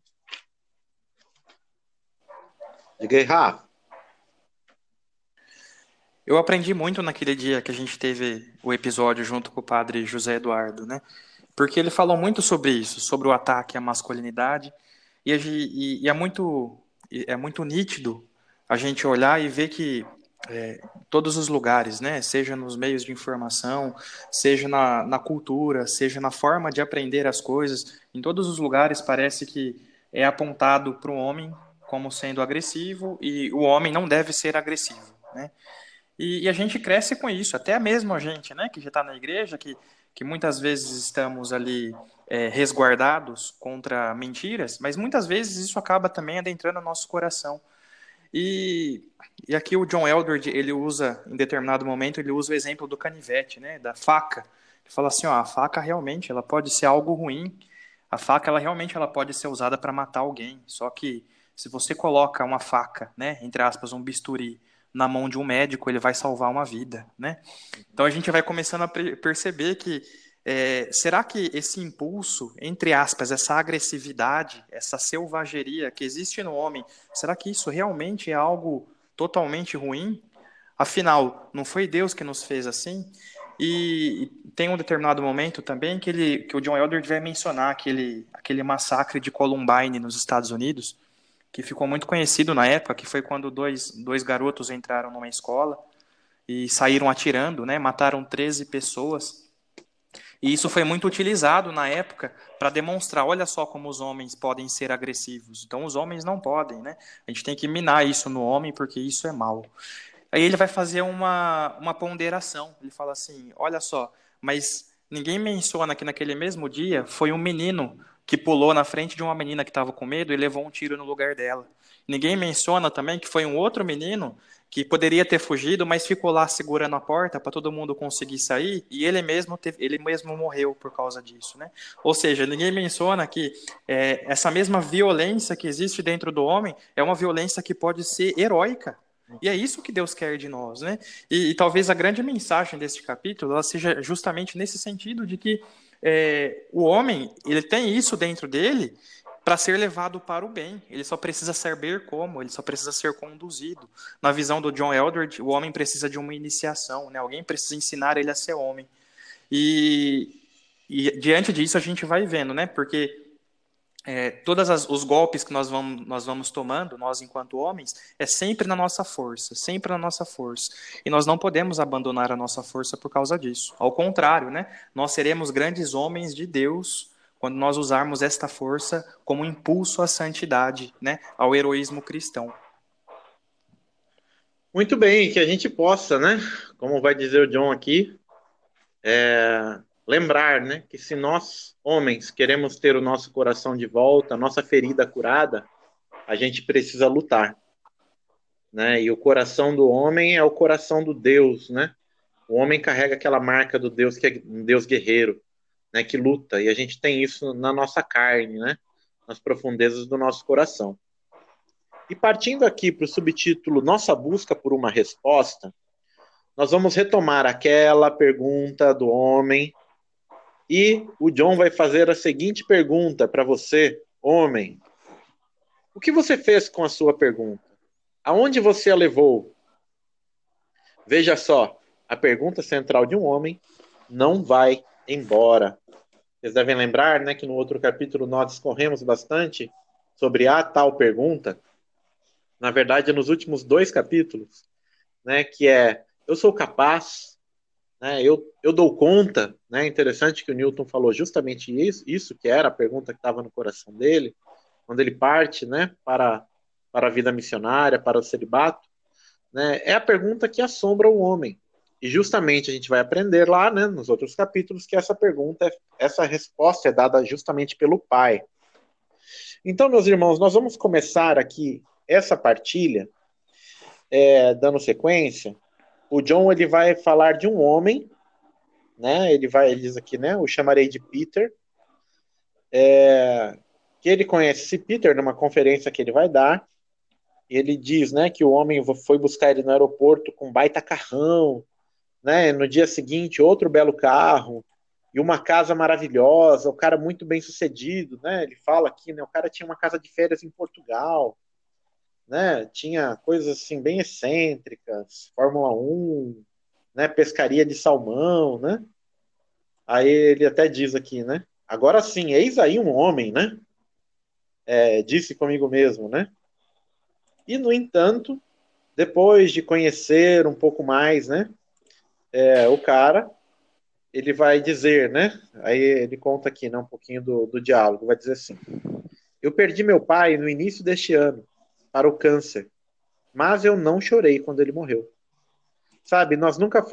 Rafa. Eu aprendi muito naquele dia que a gente teve o episódio junto com o padre José Eduardo, né? Porque ele falou muito sobre isso, sobre o ataque à masculinidade, e, e, e é muito é muito nítido a gente olhar e ver que é, todos os lugares, né, seja nos meios de informação, seja na, na cultura, seja na forma de aprender as coisas, em todos os lugares parece que é apontado para o homem como sendo agressivo e o homem não deve ser agressivo, né? E, e, a gente cresce com isso, até mesmo a gente, né, que já está na igreja, que, que muitas vezes estamos ali é, resguardados contra mentiras, mas muitas vezes isso acaba também adentrando nosso coração. E, e aqui o John Eldred, ele usa, em determinado momento, ele usa o exemplo do canivete, né, da faca. Ele fala assim, ó, a faca realmente, ela pode ser algo ruim, a faca, ela realmente ela pode ser usada para matar alguém, só que se você coloca uma faca, né, entre aspas, um bisturi, na mão de um médico, ele vai salvar uma vida, né? Então a gente vai começando a perceber que é, será que esse impulso, entre aspas, essa agressividade, essa selvageria que existe no homem, será que isso realmente é algo totalmente ruim? Afinal, não foi Deus que nos fez assim? E, tem um determinado momento também que, ele, que o John Elder vai mencionar aquele, aquele massacre de Columbine nos Estados Unidos, que ficou muito conhecido na época, que foi quando dois, dois garotos entraram numa escola e saíram atirando, né, mataram 13 pessoas. E isso foi muito utilizado na época para demonstrar, olha só como os homens podem ser agressivos. Então os homens não podem, né? A gente tem que minar isso no homem porque isso é mal. Aí ele vai fazer uma, uma ponderação. Ele fala assim, olha só, mas ninguém menciona que naquele mesmo dia foi um menino que pulou na frente de uma menina que estava com medo e levou um tiro no lugar dela. Ninguém menciona também que foi um outro menino que poderia ter fugido, mas ficou lá segurando a porta para todo mundo conseguir sair e ele mesmo teve, ele mesmo morreu por causa disso, né? Ou seja, ninguém menciona que é, essa mesma violência que existe dentro do homem é uma violência que pode ser heróica. E é isso que Deus quer de nós, né? E, e talvez a grande mensagem deste capítulo ela seja justamente nesse sentido de que é, o homem ele tem isso dentro dele para ser levado para o bem. Ele só precisa saber como, ele só precisa ser conduzido. Na visão do John Eldred, o homem precisa de uma iniciação, né? alguém precisa ensinar ele a ser homem. E, e diante disso a gente vai vendo, né? Porque é, todos os golpes que nós vamos, nós vamos tomando, nós enquanto homens, é sempre na nossa força, sempre na nossa força. E nós não podemos abandonar a nossa força por causa disso. Ao contrário, né? Nós seremos grandes homens de Deus quando nós usarmos esta força como impulso à santidade, né? Ao heroísmo cristão. Muito bem, que a gente possa, né? Como vai dizer o John aqui, é, lembrar, né, que se nós, homens, queremos ter o nosso coração de volta, a nossa ferida curada, a gente precisa lutar. Né? E o coração do homem é o coração do Deus, né? O homem carrega aquela marca do Deus que é um Deus guerreiro, né, que luta, e a gente tem isso na nossa carne, né? Nas profundezas do nosso coração. E partindo aqui para o subtítulo Nossa busca por uma resposta, nós vamos retomar aquela pergunta do homem e o John vai fazer a seguinte pergunta para você, homem: O que você fez com a sua pergunta? Aonde você a levou? Veja só, a pergunta central de um homem não vai embora. Vocês devem lembrar, né, que no outro capítulo nós discorremos bastante sobre a tal pergunta. Na verdade, nos últimos dois capítulos, né, que é eu sou capaz, né, eu, eu dou conta, né, interessante que o Newton falou justamente isso, isso que era a pergunta que estava no coração dele, quando ele parte né, para, para a vida missionária, para o celibato. né, é a pergunta que assombra o homem. E justamente a gente vai aprender lá, né, nos outros capítulos, que essa pergunta, essa resposta é dada justamente pelo Pai. Então, meus irmãos, nós vamos começar aqui essa partilha, é, dando sequência. O John ele vai falar de um homem, né? Ele vai, diz aqui, né? O chamarei de Peter. É, que ele conhece esse Peter numa conferência que ele vai dar. Ele diz, né, que o homem foi buscar ele no aeroporto com baita carrão, né? No dia seguinte outro belo carro e uma casa maravilhosa, o cara muito bem sucedido, né? Ele fala aqui, né? O cara tinha uma casa de férias em Portugal, né? Tinha coisas assim bem excêntricas, Fórmula 1, né? Pescaria de salmão, né? Aí ele até diz aqui, né? Agora sim, eis aí um homem, né? É, disse comigo mesmo, né? E no entanto, depois de conhecer um pouco mais, né? É, o cara, ele vai dizer, né? Aí ele conta aqui, né, um pouquinho do, do diálogo, vai dizer assim: Eu perdi meu pai no início deste ano para o câncer, mas eu não chorei quando ele morreu. Sabe, nós nunca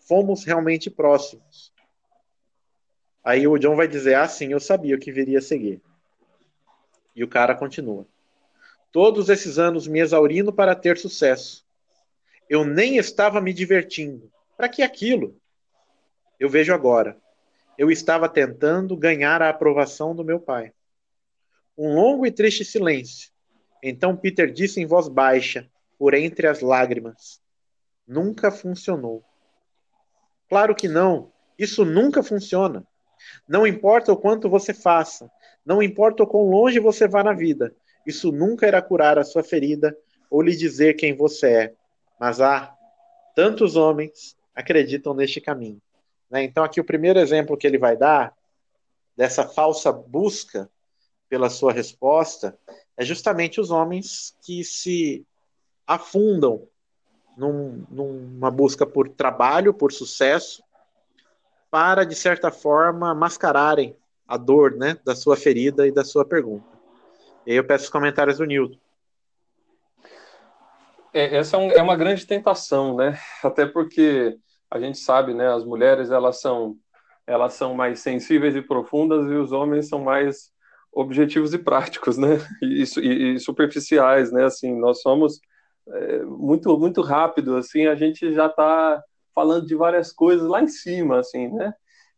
fomos realmente próximos. Aí o John vai dizer: Ah, sim, eu sabia o que viria a seguir. E o cara continua: Todos esses anos me exaurindo para ter sucesso. Eu nem estava me divertindo. Para que aquilo? Eu vejo agora. Eu estava tentando ganhar a aprovação do meu pai. Um longo e triste silêncio. Então Peter disse em voz baixa, por entre as lágrimas: Nunca funcionou. Claro que não. Isso nunca funciona. Não importa o quanto você faça, não importa o quão longe você vá na vida, isso nunca irá curar a sua ferida ou lhe dizer quem você é. Mas há tantos homens acreditam neste caminho. Né? Então, aqui o primeiro exemplo que ele vai dar dessa falsa busca pela sua resposta é justamente os homens que se afundam num, numa busca por trabalho, por sucesso, para, de certa forma, mascararem a dor né, da sua ferida e da sua pergunta. E aí eu peço os comentários do Nilton. É, essa é, um, é uma grande tentação, né? Até porque a gente sabe, né, as mulheres elas são elas são mais sensíveis e profundas e os homens são mais objetivos e práticos, né, e, e, e superficiais, né, assim, nós somos é, muito muito rápido, assim, a gente já está falando de várias coisas lá em cima, assim, né,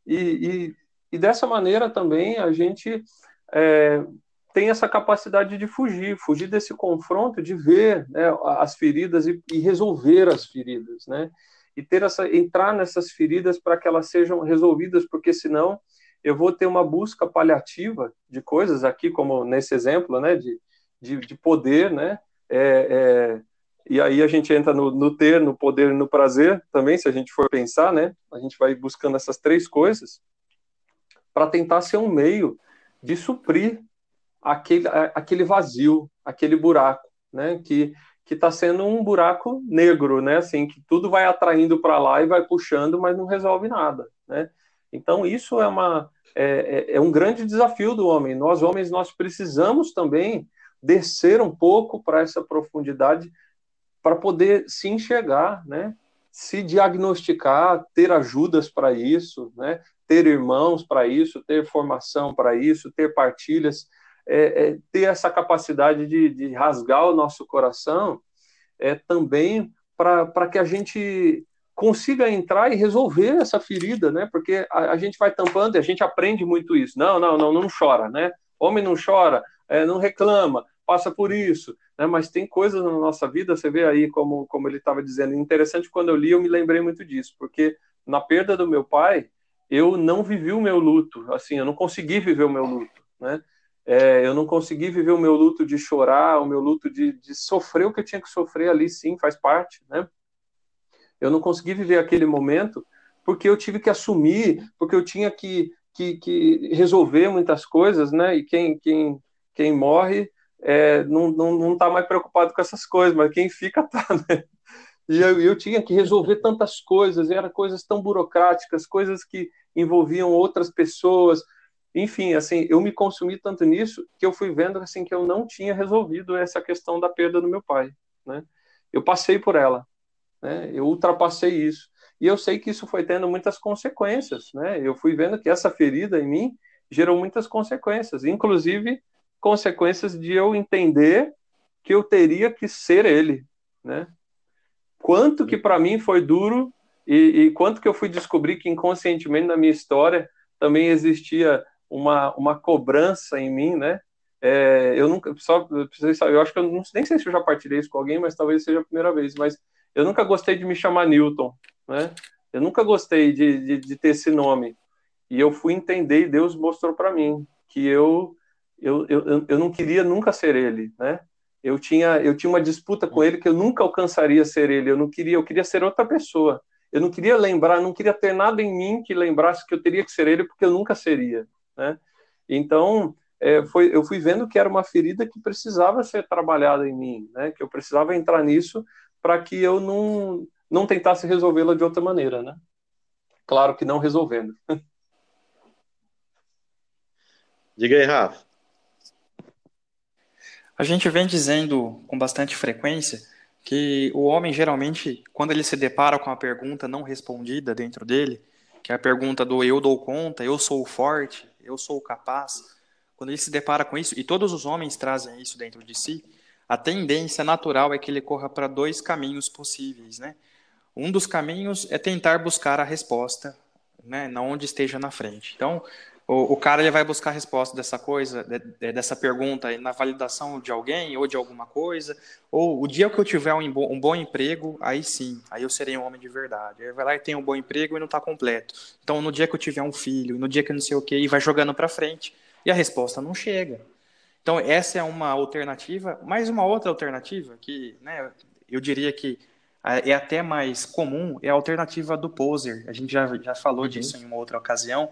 e, e, e dessa maneira também a gente é, tem essa capacidade de fugir, fugir desse confronto, de ver né, as feridas e, e resolver as feridas, né, e ter essa entrar nessas feridas para que elas sejam resolvidas, porque senão eu vou ter uma busca paliativa de coisas aqui, como nesse exemplo, né, de, de, de poder, né, é, é, e aí a gente entra no, no ter, no poder e no prazer também, se a gente for pensar, né, a gente vai buscando essas três coisas para tentar ser um meio de suprir aquele, aquele vazio, aquele buraco, né, que que está sendo um buraco negro, né? Assim, que tudo vai atraindo para lá e vai puxando, mas não resolve nada, né? Então isso é uma é, é, é, um grande desafio do homem. Nós homens nós precisamos também descer um pouco para essa profundidade para poder se enxergar, né? Se diagnosticar, ter ajudas para isso, né? Ter irmãos para isso, ter formação para isso, ter partilhas é, é, ter essa capacidade de, de, rasgar o nosso coração é, também para que a gente consiga entrar e resolver essa ferida, né? Porque a, a, gente vai tampando e a gente aprende muito isso. Não, não, não, não chora, né? Homem não chora, é, não reclama, passa por isso, né? Mas tem coisas na nossa vida, você vê aí como, como ele estava dizendo. Interessante, quando eu li, eu me lembrei muito disso, porque na perda do meu pai, eu não vivi o meu luto, assim, eu não consegui viver o meu luto, né? É, eu não consegui viver o meu luto de chorar, o meu luto de, de sofrer o que eu tinha que sofrer ali, sim, faz parte, né? Eu não consegui viver aquele momento porque eu tive que assumir, porque eu tinha que, que, que resolver muitas coisas, né? E quem, quem, quem morre é, não, não, não tá mais preocupado com essas coisas, mas quem fica tá, né? E eu, eu tinha que resolver tantas coisas, eram coisas tão burocráticas, coisas que envolviam outras pessoas, enfim, assim, eu me consumi tanto nisso que eu fui vendo assim que eu não tinha resolvido essa questão da perda do meu pai, né? eu passei por ela, né? Eu ultrapassei isso. E eu sei que isso foi tendo muitas consequências, né? Eu fui vendo que essa ferida em mim gerou muitas consequências, inclusive consequências de eu entender que eu teria que ser ele, né? Quanto que para mim foi duro e, e, quanto que eu fui descobrir que inconscientemente na minha história também existia uma, uma cobrança em mim, né? É, eu nunca, só eu acho que eu não, nem sei se eu já partilhei isso com alguém, mas talvez seja a primeira vez. Mas eu nunca gostei de me chamar Newton, né? Eu nunca gostei de, de, de ter esse nome. E eu fui entender e Deus mostrou para mim que eu, eu, eu, eu não queria nunca ser ele, né? Eu tinha, eu tinha uma disputa com ele que eu nunca alcançaria ser ele. Eu não queria, eu queria ser outra pessoa. Eu não queria lembrar, não queria ter nada em mim que lembrasse que eu teria que ser ele, porque eu nunca seria, né? Então, é, foi, eu fui vendo que era uma ferida que precisava ser trabalhada em mim, né? Que eu precisava entrar nisso para que eu não não tentasse resolvê-la de outra maneira, né? Claro que não resolvendo. Diga aí, Rafa. A gente vem dizendo com bastante frequência que o homem geralmente, quando ele se depara com a pergunta não respondida dentro dele, que é a pergunta do eu dou conta, eu sou forte, eu sou capaz, quando ele se depara com isso, e todos os homens trazem isso dentro de si, a tendência natural é que ele corra para dois caminhos possíveis, né? Um dos caminhos é tentar buscar a resposta, né, na onde esteja na frente. Então, o, o cara ele vai buscar a resposta dessa coisa, de, dessa pergunta na validação de alguém ou de alguma coisa, ou o dia que eu tiver um, um bom emprego, aí sim, aí eu serei um homem de verdade. Aí vai lá e tem um bom emprego e não está completo. Então, no dia que eu tiver um filho, no dia que eu não sei o quê, e vai jogando para frente, e a resposta não chega. Então, essa é uma alternativa. Mais uma outra alternativa que, né, eu diria que é até mais comum é a alternativa do poser. A gente já, já falou uhum. disso em uma outra ocasião,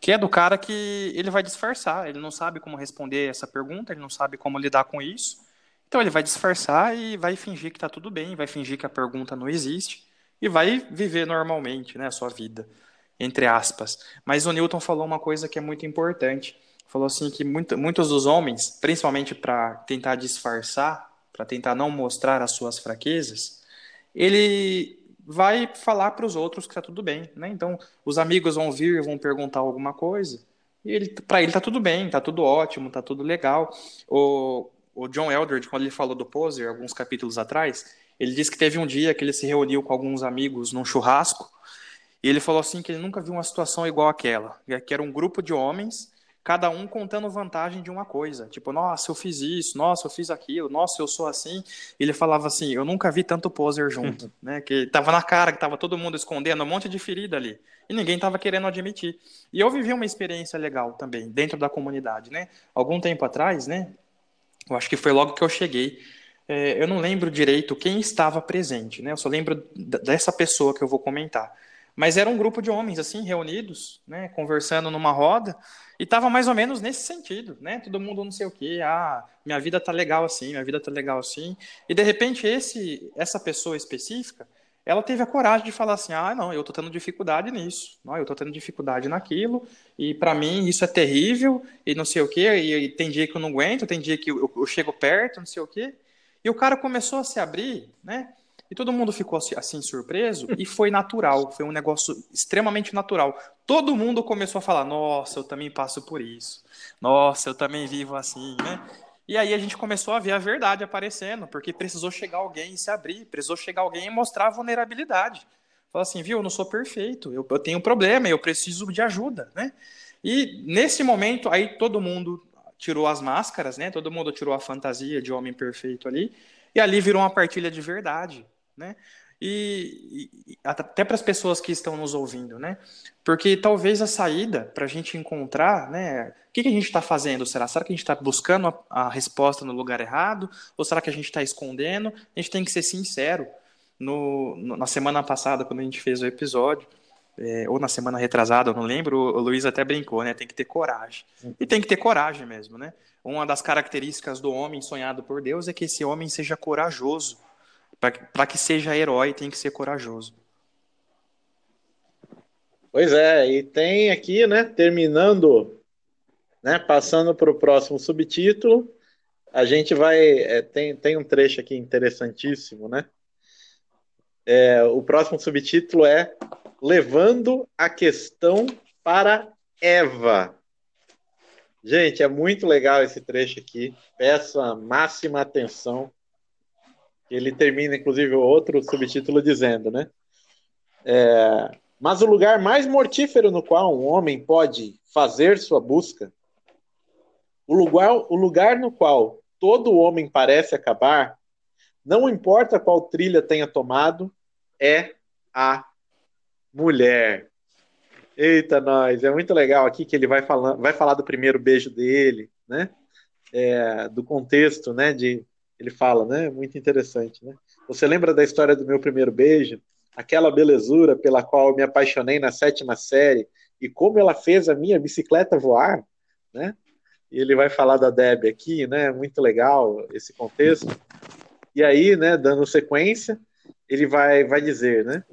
que é do cara que ele vai disfarçar, ele não sabe como responder essa pergunta, ele não sabe como lidar com isso. Então ele vai disfarçar e vai fingir que está tudo bem, vai fingir que a pergunta não existe e vai viver normalmente, né, a sua vida, entre aspas. Mas o Newton falou uma coisa que é muito importante. Falou assim que muito, muitos dos homens, principalmente para tentar disfarçar, para tentar não mostrar as suas fraquezas, ele vai falar para os outros que está tudo bem, né? Então, os amigos vão vir, vão perguntar alguma coisa, e ele, para ele está tudo bem, está tudo ótimo, está tudo legal. O, o John Eldred, quando ele falou do Poser, alguns capítulos atrás, ele disse que teve um dia que ele se reuniu com alguns amigos num churrasco, e ele falou assim que ele nunca viu uma situação igual àquela, que era um grupo de homens cada um contando vantagem de uma coisa. Tipo, nossa, eu fiz isso, nossa, eu fiz aquilo, nossa, eu sou assim. Ele falava assim, eu nunca vi tanto poser junto, né? Que tava na cara, que tava todo mundo escondendo um monte de ferida ali. E ninguém tava querendo admitir. E eu vivi uma experiência legal também, dentro da comunidade, né? Algum tempo atrás, né? Eu acho que foi logo que eu cheguei. É, eu não lembro direito quem estava presente, né? Eu só lembro dessa pessoa que eu vou comentar. Mas era um grupo de homens, assim, reunidos, né? Conversando numa roda. E tava mais ou menos nesse sentido, né? Todo mundo não sei o quê, ah, minha vida tá legal assim, minha vida tá legal assim. E de repente esse essa pessoa específica, ela teve a coragem de falar assim: "Ah, não, eu tô tendo dificuldade nisso. Não, eu tô tendo dificuldade naquilo, e para mim isso é terrível e não sei o quê, e, e, tem dia que eu não aguento, tem dia que eu, eu chego perto, não sei o quê". E o cara começou a se abrir, né? E todo mundo ficou assim, surpreso e foi natural, foi um negócio extremamente natural. Todo mundo começou a falar: "Nossa, eu também passo por isso. Nossa, eu também vivo assim", né? E aí a gente começou a ver a verdade aparecendo, porque precisou chegar alguém e se abrir, precisou chegar alguém e mostrar a vulnerabilidade. Falar assim, viu, eu não sou perfeito, eu, eu tenho um problema, eu preciso de ajuda, né? E nesse momento aí todo mundo tirou as máscaras, né? Todo mundo tirou a fantasia de homem perfeito ali, e ali virou uma partilha de verdade né? E, e até para as pessoas que estão nos ouvindo, né? Porque talvez a saída para a gente encontrar, né? O que, que a gente está fazendo? Será? Será que a gente está buscando a, a, resposta no lugar errado? Ou será que a gente está escondendo? A gente tem que ser sincero. No, no, na semana passada, quando a gente fez o episódio, é, ou na semana retrasada, eu não lembro, o, Luiz até brincou, né? Tem que ter coragem. E tem que ter coragem mesmo, né? Uma das características do homem sonhado por Deus é que esse homem seja corajoso para que seja herói, tem que ser corajoso. Pois é, e tem aqui, né, terminando, né, passando para o próximo subtítulo, a gente vai. É, tem, tem um trecho aqui interessantíssimo, né? É, o próximo subtítulo é Levando a questão para Eva. Gente, é muito legal esse trecho aqui. Peço a máxima atenção. Ele termina, inclusive, outro subtítulo dizendo, né? É, mas o lugar mais mortífero no qual um homem pode fazer sua busca, o lugar, o lugar no qual todo homem parece acabar, não importa qual trilha tenha tomado, é a mulher. Eita, nós, é muito legal aqui que ele vai falando, vai falar do primeiro beijo dele, né? É, do contexto, né? De ele fala, né? Muito interessante, né? Você lembra da história do meu primeiro beijo? Aquela belezura pela qual eu me apaixonei na sétima série e como ela fez a minha bicicleta voar, né? E ele vai falar da Deb aqui, né? Muito legal esse contexto. E aí, né? Dando sequência, ele vai vai dizer, né?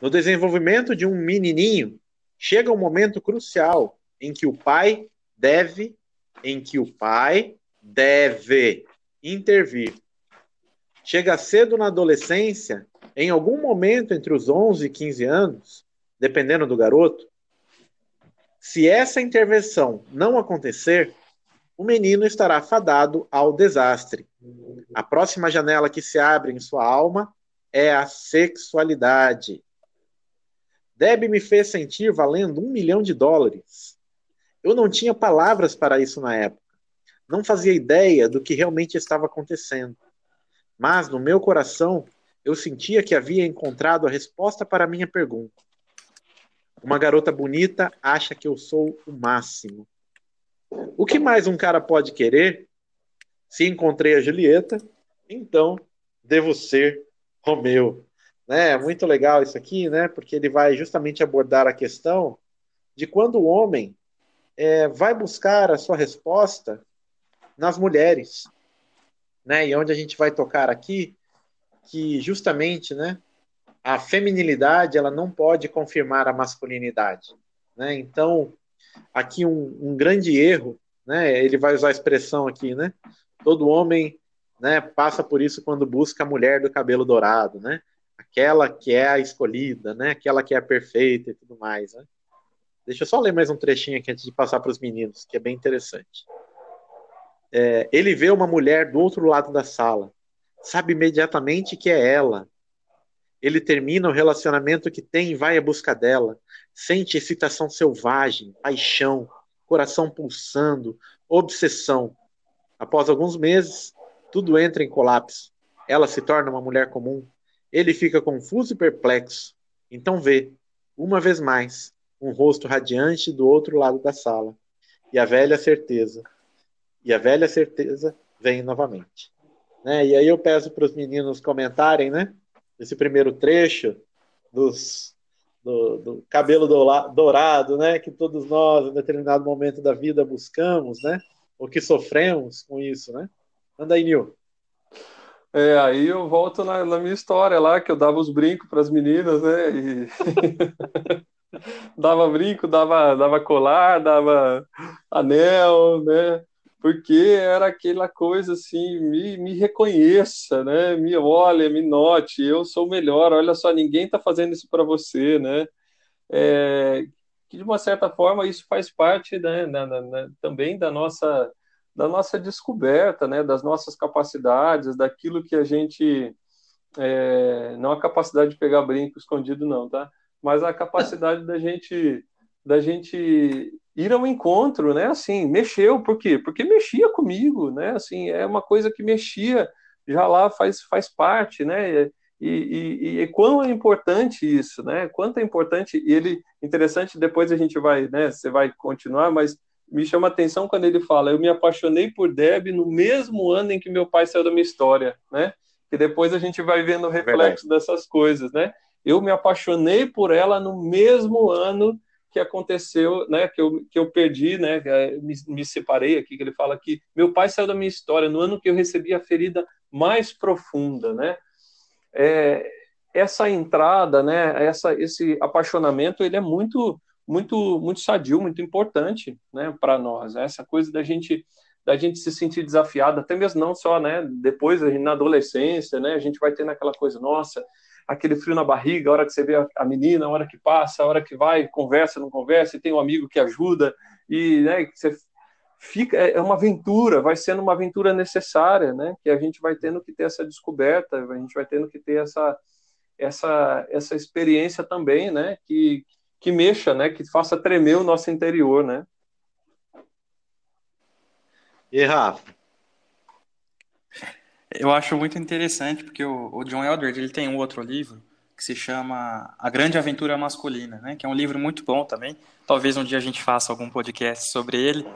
No desenvolvimento de um menininho, chega um momento crucial em que o pai deve, em que o pai deve intervir. Chega cedo na adolescência, em algum momento entre os 11 e 15 anos, dependendo do garoto, se essa intervenção não acontecer, o menino estará fadado ao desastre. A próxima janela que se abre em sua alma é a sexualidade. Deb me fez sentir valendo um milhão de dólares. Eu não tinha palavras para isso na época. Não fazia ideia do que realmente estava acontecendo. Mas, no meu coração, eu sentia que havia encontrado a resposta para a minha pergunta. Uma garota bonita acha que eu sou o máximo. O que mais um cara pode querer? Se encontrei a Julieta, então devo ser Romeu. Né? É muito legal isso aqui, né? Porque ele vai justamente abordar a questão de quando o homem é, vai buscar a sua resposta nas mulheres, né? E onde a gente vai tocar aqui que justamente, né? A feminilidade ela não pode confirmar a masculinidade, né? Então aqui um, um grande erro, né? Ele vai usar a expressão aqui, né? Todo homem, né? Passa por isso quando busca a mulher do cabelo dourado, né? aquela que é a escolhida, né? Aquela que é perfeita e tudo mais, né? Deixa eu só ler mais um trechinho aqui antes de passar para os meninos, que é bem interessante. É, ele vê uma mulher do outro lado da sala, sabe imediatamente que é ela. Ele termina o relacionamento que tem e vai à busca dela. Sente excitação selvagem, paixão, coração pulsando, obsessão. Após alguns meses, tudo entra em colapso. Ela se torna uma mulher comum, ele fica confuso e perplexo. Então vê, uma vez mais, um rosto radiante do outro lado da sala. E a velha certeza. E a velha certeza vem novamente. Né? E aí eu peço para os meninos comentarem, né? Esse primeiro trecho dos, do, do, cabelo dourado, né? Que todos nós, em determinado momento da vida, buscamos, né? Ou que sofremos com isso, né? Anda aí, Nil. É, aí eu volto na, na, minha história lá, que eu dava os brincos para as meninas, né? E... dava brinco, dava, dava colar, dava anel, né? Porque era aquela coisa assim, me, me reconheça, né? Me olha, me note, eu sou melhor, olha só, ninguém está fazendo isso para você, né? É, que de uma certa forma isso faz parte né, na, na, na, também da nossa da nossa descoberta, né, das nossas capacidades, daquilo que a gente é, não a capacidade de pegar brinco escondido não, tá? Mas a capacidade da gente da gente ir ao encontro, né? Assim, mexeu, por quê? Porque mexia comigo, né? Assim, é uma coisa que mexia já lá faz faz parte, né? E, e, e, quão é importante isso, né? Quanto é importante e ele interessante depois a gente vai, né? Você vai continuar, mas me chama a atenção quando ele fala: Eu me apaixonei por Deb no mesmo ano em que meu pai saiu da minha história, né? Que depois a gente vai vendo o reflexo Verdade. dessas coisas, né? Eu me apaixonei por ela no mesmo ano que aconteceu, né? Que eu, que eu perdi, né? Me, me separei aqui, que ele fala que meu pai saiu da minha história no ano que eu recebi a ferida mais profunda, né? É, essa entrada, né? Essa, esse apaixonamento, ele é muito muito muito sadio, muito importante, né, para nós. Essa coisa da gente da gente se sentir desafiado, até mesmo não só, né, depois na adolescência, né, a gente vai tendo aquela coisa, nossa, aquele frio na barriga, a hora que você vê a menina, a hora que passa, a hora que vai, conversa, não conversa, e tem um amigo que ajuda, e né, você fica, é, é uma aventura, vai sendo uma aventura necessária, né, que a gente vai tendo que ter essa descoberta, a gente vai tendo que ter essa, essa, essa experiência também, né, que, que mexa, né, que faça tremer o nosso interior, né. E Rafa? Eu acho muito interessante porque o, o John Eldred ele tem um outro livro que se chama A Grande Aventura Masculina, né? Que é um livro muito bom também. Talvez um dia a gente faça algum podcast sobre ele.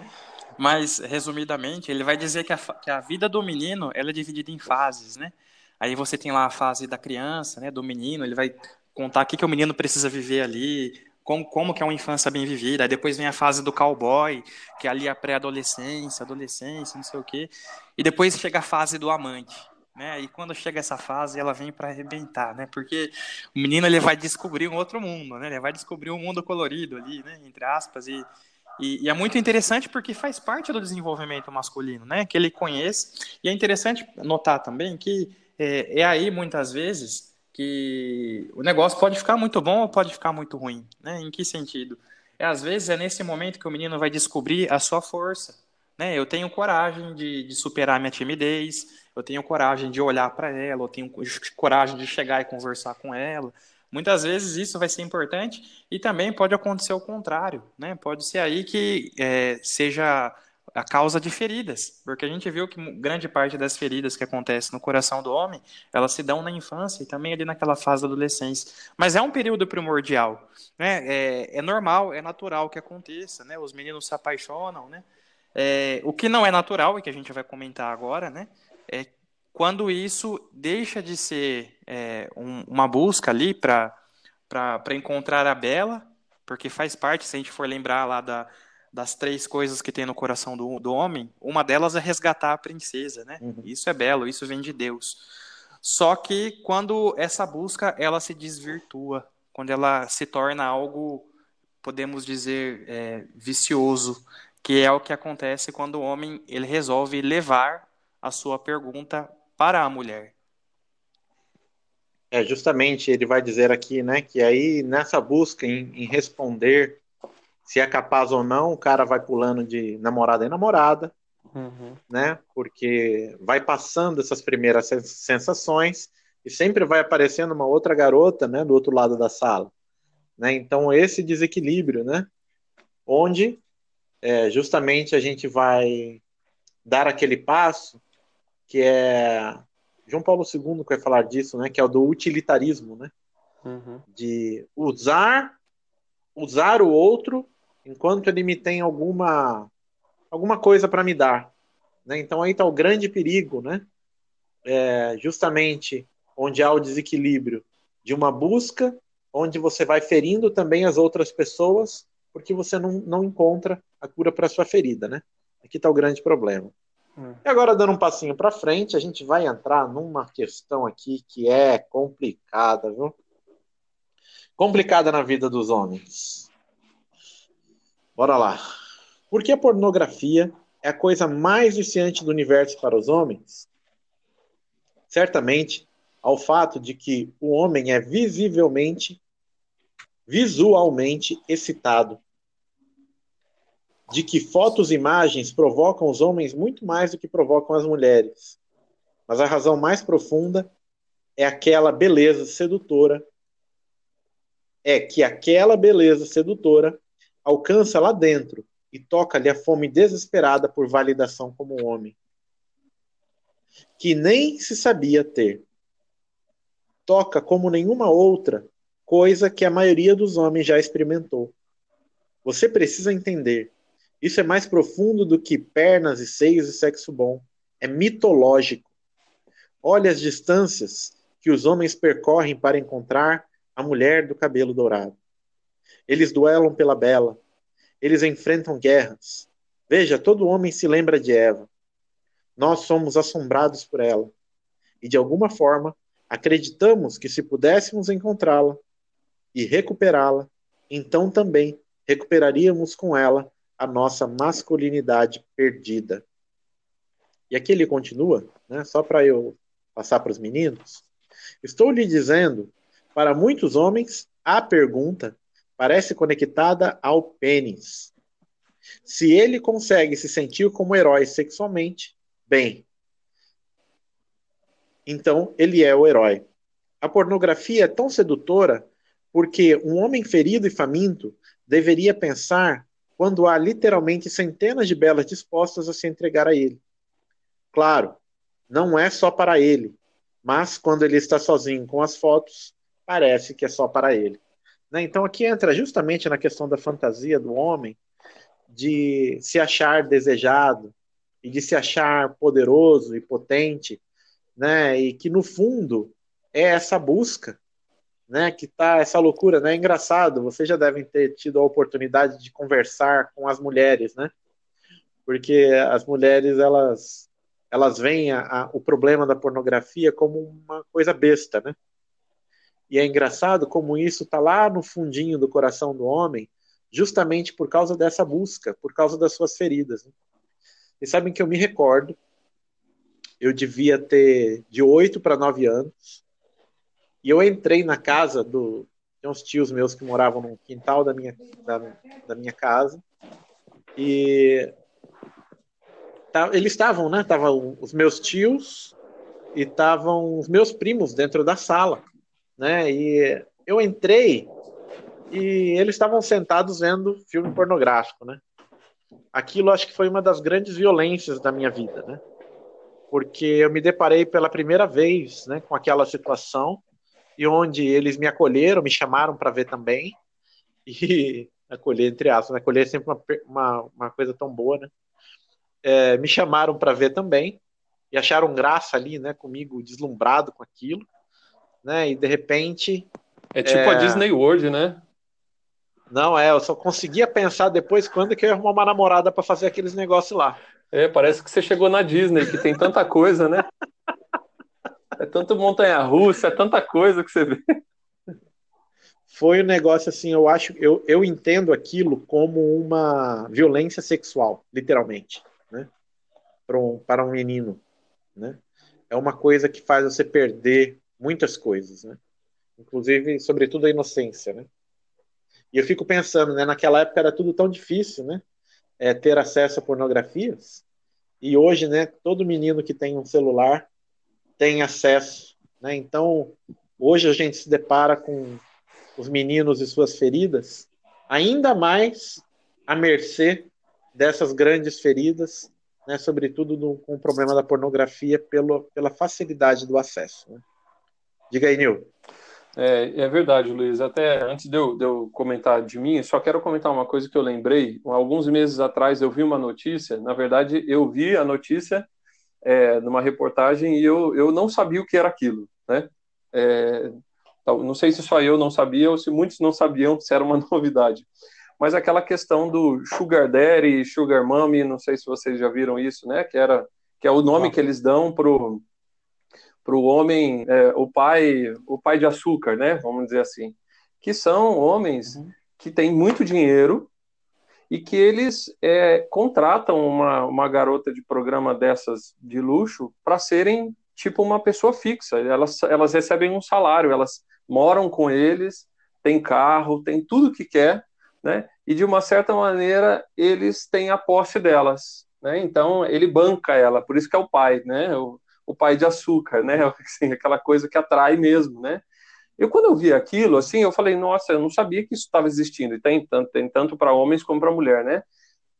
Mas, resumidamente, ele vai dizer que a, que a vida do menino ela é dividida em fases, né? Aí você tem lá a fase da criança, né? Do menino, ele vai contar o que, que o menino precisa viver ali, como, como que é uma infância bem vivida. Aí depois vem a fase do cowboy, que é ali a pré-adolescência, adolescência, não sei o quê. E depois chega a fase do amante. Né? E quando chega essa fase, ela vem para arrebentar, né? Porque o menino ele vai descobrir um outro mundo, né? Ele vai descobrir um mundo colorido ali, né? Entre aspas e, e, e, é muito interessante porque faz parte do desenvolvimento masculino, né? Que ele conhece. E é interessante notar também que é, é aí muitas vezes que o negócio pode ficar muito bom ou pode ficar muito ruim, né? Em que sentido? É, às vezes é nesse momento que o menino vai descobrir a sua força, né? Eu tenho coragem de, de superar minha timidez, eu tenho coragem de olhar para ela, eu tenho coragem de chegar e conversar com ela. Muitas vezes isso vai ser importante e também pode acontecer o contrário, né? Pode ser aí que é, seja a causa de feridas, porque a gente viu que grande parte das feridas que acontecem no coração do homem, elas se dão na infância e também ali naquela fase da adolescência. Mas é um período primordial, né? É, é normal, é natural que aconteça, né? Os meninos se apaixonam, né? É, o que não é natural e que a gente vai comentar agora, né? É quando isso deixa de ser é, um, uma busca ali para encontrar a bela, porque faz parte, se a gente for lembrar lá da das três coisas que tem no coração do, do homem, uma delas é resgatar a princesa, né? Uhum. Isso é belo, isso vem de Deus. Só que quando essa busca ela se desvirtua, quando ela se torna algo, podemos dizer, é, vicioso, que é o que acontece quando o homem ele resolve levar a sua pergunta para a mulher. É justamente ele vai dizer aqui, né, que aí nessa busca em, em responder se é capaz ou não, o cara vai pulando de namorada em namorada, uhum. né? Porque vai passando essas primeiras sensações e sempre vai aparecendo uma outra garota, né, do outro lado da sala, né? Então esse desequilíbrio, né? Onde é, justamente a gente vai dar aquele passo que é João Paulo II que vai falar disso, né? Que é o do utilitarismo, né? Uhum. De usar usar o outro enquanto ele me tem alguma alguma coisa para me dar. Né? Então aí está o grande perigo, né? É justamente onde há o desequilíbrio de uma busca, onde você vai ferindo também as outras pessoas, porque você não, não encontra a cura para sua ferida, né? Aqui está o grande problema. Hum. E agora, dando um passinho para frente, a gente vai entrar numa questão aqui que é complicada, viu? Complicada na vida dos homens. Bora lá. Por que a pornografia é a coisa mais viciante do universo para os homens? Certamente ao fato de que o homem é visivelmente, visualmente excitado. De que fotos e imagens provocam os homens muito mais do que provocam as mulheres. Mas a razão mais profunda é aquela beleza sedutora. É que aquela beleza sedutora alcança lá dentro e toca-lhe a fome desesperada por validação como homem, que nem se sabia ter. Toca como nenhuma outra coisa que a maioria dos homens já experimentou. Você precisa entender. Isso é mais profundo do que pernas e seios e sexo bom. É mitológico. Olhe as distâncias que os homens percorrem para encontrar a mulher do cabelo dourado. Eles duelam pela bela. Eles enfrentam guerras. Veja, todo homem se lembra de Eva. Nós somos assombrados por ela. E de alguma forma, acreditamos que se pudéssemos encontrá-la e recuperá-la, então também recuperaríamos com ela a nossa masculinidade perdida. E aqui ele continua, né, só para eu passar para os meninos. Estou lhe dizendo, para muitos homens, a pergunta parece conectada ao pênis. Se ele consegue se sentir como herói sexualmente, bem. Então ele é o herói. A pornografia é tão sedutora porque um homem ferido e faminto deveria pensar quando há literalmente centenas de belas dispostas a se entregar a ele. Claro, não é só para ele, mas quando ele está sozinho com as fotos, parece que é só para ele. Né? Então aqui entra justamente na questão da fantasia do homem de se achar desejado e de se achar poderoso e potente, né? E que no fundo é essa busca, né? Que tá essa loucura, né? É engraçado. Vocês já devem ter tido a oportunidade de conversar com as mulheres, né? Porque as mulheres elas elas veem a, a, o problema da pornografia como uma coisa besta, né? E é engraçado como isso está lá no fundinho do coração do homem, justamente por causa dessa busca, por causa das suas feridas. Né? E sabem que eu me recordo, eu devia ter de 8 para 9 anos, e eu entrei na casa do. Tem uns tios meus que moravam no quintal da minha, da, da minha casa, e tá, eles estavam, né? Estavam os meus tios e estavam os meus primos dentro da sala né? E eu entrei e eles estavam sentados vendo filme pornográfico, né? Aquilo acho que foi uma das grandes violências da minha vida, né? Porque eu me deparei pela primeira vez, né, com aquela situação e onde eles me acolheram, me chamaram para ver também e acolher entre aspas, né? acolher é sempre uma, uma, uma coisa tão boa, né? É, me chamaram para ver também e acharam graça ali, né, comigo deslumbrado com aquilo né? E de repente. É tipo é... a Disney World, né? Não, é, eu só conseguia pensar depois quando que eu ia arrumar uma namorada para fazer aqueles negócios lá. É, parece que você chegou na Disney, que tem tanta coisa, né? É tanto montanha-russa, é tanta coisa que você vê. Foi um negócio assim, eu acho, eu, eu entendo aquilo como uma violência sexual, literalmente, né? Para um, para um menino, né? É uma coisa que faz você perder muitas coisas, né? Inclusive, sobretudo a inocência, né? E eu fico pensando, né? Naquela época era tudo tão difícil, né? É, ter acesso a pornografias. E hoje, né? Todo menino que tem um celular tem acesso, né? Então, hoje a gente se depara com os meninos e suas feridas, ainda mais à mercê dessas grandes feridas, né? Sobretudo no, com o problema da pornografia pelo, pela facilidade do acesso. Né? Diga aí, Nil. É, é, verdade, Luiz. Até antes de eu, de eu, comentar de mim, só quero comentar uma coisa que eu lembrei. Alguns meses atrás eu vi uma notícia, na verdade, eu vi a notícia é, numa reportagem e eu, eu não sabia o que era aquilo. Né? É, não sei se só eu não sabia ou se muitos não sabiam se era uma novidade. Mas aquela questão do Sugar Daddy, Sugar Mommy, não sei se vocês já viram isso, né? Que, era, que é o nome que eles dão pro para o homem, é, o pai, o pai de açúcar, né? Vamos dizer assim, que são homens uhum. que têm muito dinheiro e que eles é, contratam uma, uma garota de programa dessas de luxo para serem tipo uma pessoa fixa. Elas, elas recebem um salário, elas moram com eles, tem carro, tem tudo que quer, né? E de uma certa maneira eles têm a posse delas, né? Então ele banca ela, por isso que é o pai, né? O, o pai de açúcar, né? Assim, aquela coisa que atrai mesmo, né? Eu, quando eu vi aquilo, assim, eu falei, nossa, eu não sabia que isso estava existindo, e tem tanto, tem tanto para homens como para mulher, né?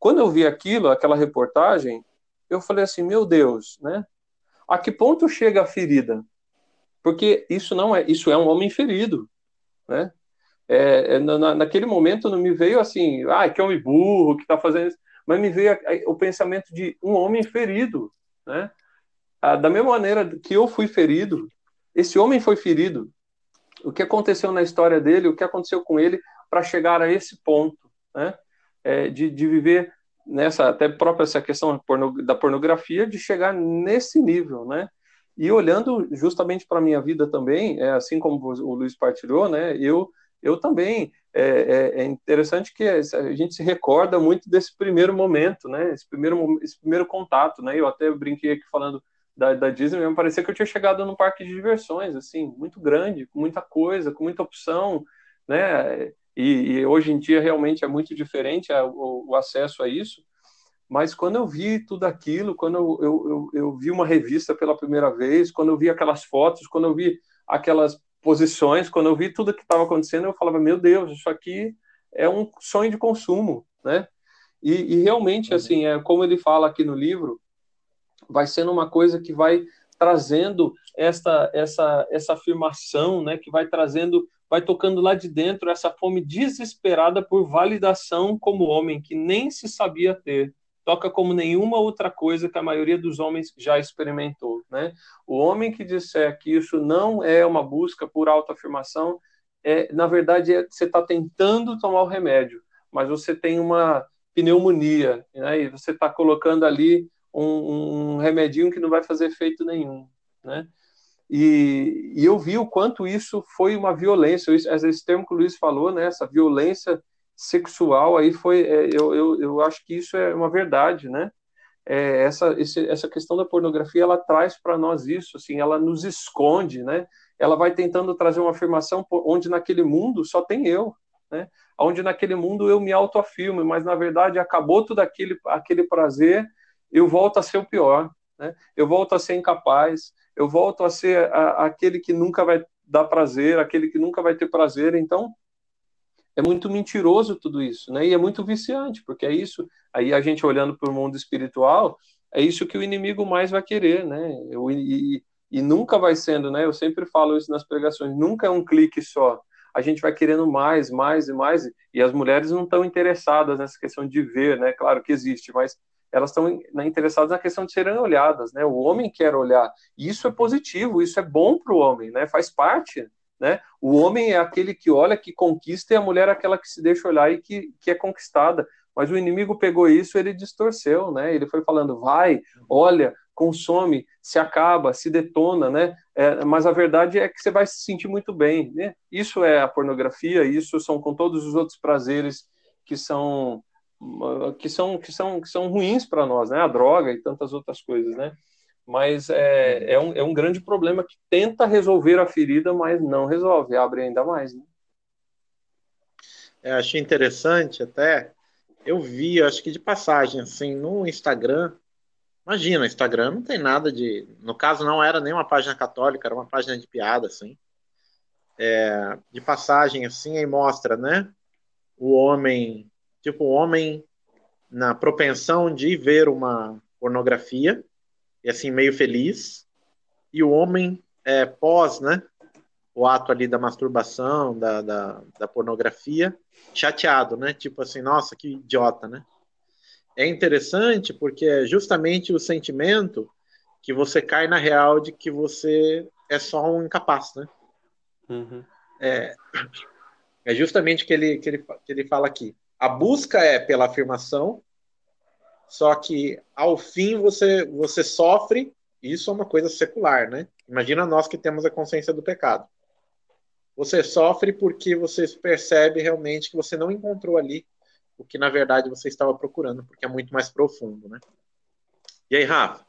Quando eu vi aquilo, aquela reportagem, eu falei assim, meu Deus, né? A que ponto chega a ferida? Porque isso não é, isso é um homem ferido, né? É, é na, naquele momento não me veio assim, ah, que homem burro que está fazendo isso, mas me veio o pensamento de um homem ferido, né? Ah, da mesma maneira que eu fui ferido, esse homem foi ferido. O que aconteceu na história dele, o que aconteceu com ele para chegar a esse ponto, né? É, de, de viver nessa, até própria essa questão da pornografia, de chegar nesse nível, né? E olhando justamente para minha vida também, é, assim como o Luiz partilhou, né? Eu, eu também é, é, é, interessante que a gente se recorda muito desse primeiro momento, né? Esse primeiro, esse primeiro contato, né? Eu até brinquei aqui falando da, da Disney, me parecia que eu tinha chegado num parque de diversões, assim, muito grande, com muita coisa, com muita opção, né? E, e hoje em dia realmente é muito diferente o, o, acesso a isso. Mas quando eu vi tudo aquilo, quando eu, eu, eu, eu vi uma revista pela primeira vez, quando eu vi aquelas fotos, quando eu vi aquelas posições, quando eu vi tudo que estava acontecendo, eu falava, meu Deus, isso aqui é um sonho de consumo, né? E, e realmente, assim, é como ele fala aqui no livro, vai sendo uma coisa que vai trazendo essa, essa, essa afirmação, né? Que vai trazendo, vai tocando lá de dentro essa fome desesperada por validação como homem que nem se sabia ter, toca como nenhuma outra coisa que a maioria dos homens já experimentou. Né? O homem que disser que isso não é uma busca por autoafirmação, é, na verdade, é, você está tentando tomar o remédio, mas você tem uma pneumonia, né? e você está colocando ali um, um, remedinho que não vai fazer efeito nenhum. Né? E, e, eu vi o quanto isso foi uma violência, esse termo que o Luiz falou, né? essa violência sexual aí foi, é, eu, eu, eu acho que isso é uma verdade, né? É, essa, esse, essa questão da pornografia, ela traz para nós isso, assim, ela nos esconde, né? Ela vai tentando trazer uma afirmação onde naquele mundo só tem eu, né? Onde naquele mundo eu me autoafirmo, mas na verdade acabou tudo aquele, aquele prazer, eu volto a ser o pior, né? Eu volto a ser incapaz, eu volto a ser a, aquele que nunca vai dar prazer, aquele que nunca vai ter prazer, então é muito mentiroso tudo isso, né? E é muito viciante, porque é isso. Aí a gente olhando para o mundo espiritual, é isso que o inimigo mais vai querer, né? E, e, nunca vai sendo, né? Eu sempre falo isso nas pregações, nunca é um clique só. A gente vai querendo mais, mais e mais, e as mulheres não estão interessadas nessa questão de ver, né? Claro que existe, mas elas estão né, interessadas na questão de serem olhadas, né? O homem quer olhar, e isso é positivo, isso é bom para o homem, né? Faz parte né? O homem é aquele que olha, que conquista, e a mulher é aquela que se deixa olhar e que, que é conquistada. Mas o inimigo pegou isso, ele distorceu, né? Ele foi falando, vai, olha, consome, se acaba, se detona, né? É, mas a verdade é que você vai se sentir muito bem, né? Isso é a pornografia, isso são com todos os outros prazeres que são que são que são que são ruins para nós, né? A droga e tantas outras coisas, né? mas é, é, um, é um grande problema que tenta resolver a ferida, mas não resolve, abre ainda mais. Né? É, achei interessante até, eu vi, acho que de passagem, assim, no Instagram, imagina, Instagram não tem nada de, no caso não era nem uma página católica, era uma página de piada, assim, é, de passagem, assim, aí mostra, né, o homem, tipo, o homem na propensão de ver uma pornografia, e assim, meio feliz. E o homem, é, pós, né? O ato ali da masturbação, da, da, da pornografia, chateado, né? Tipo assim, nossa, que idiota, né? É interessante porque é justamente o sentimento que você cai na real de que você é só um incapaz, né? Uhum. É, é justamente que ele, que, ele, que ele fala aqui. A busca é pela afirmação só que ao fim você você sofre, isso é uma coisa secular, né? Imagina nós que temos a consciência do pecado. Você sofre porque você percebe realmente que você não encontrou ali o que na verdade você estava procurando, porque é muito mais profundo, né? E aí, Rafa?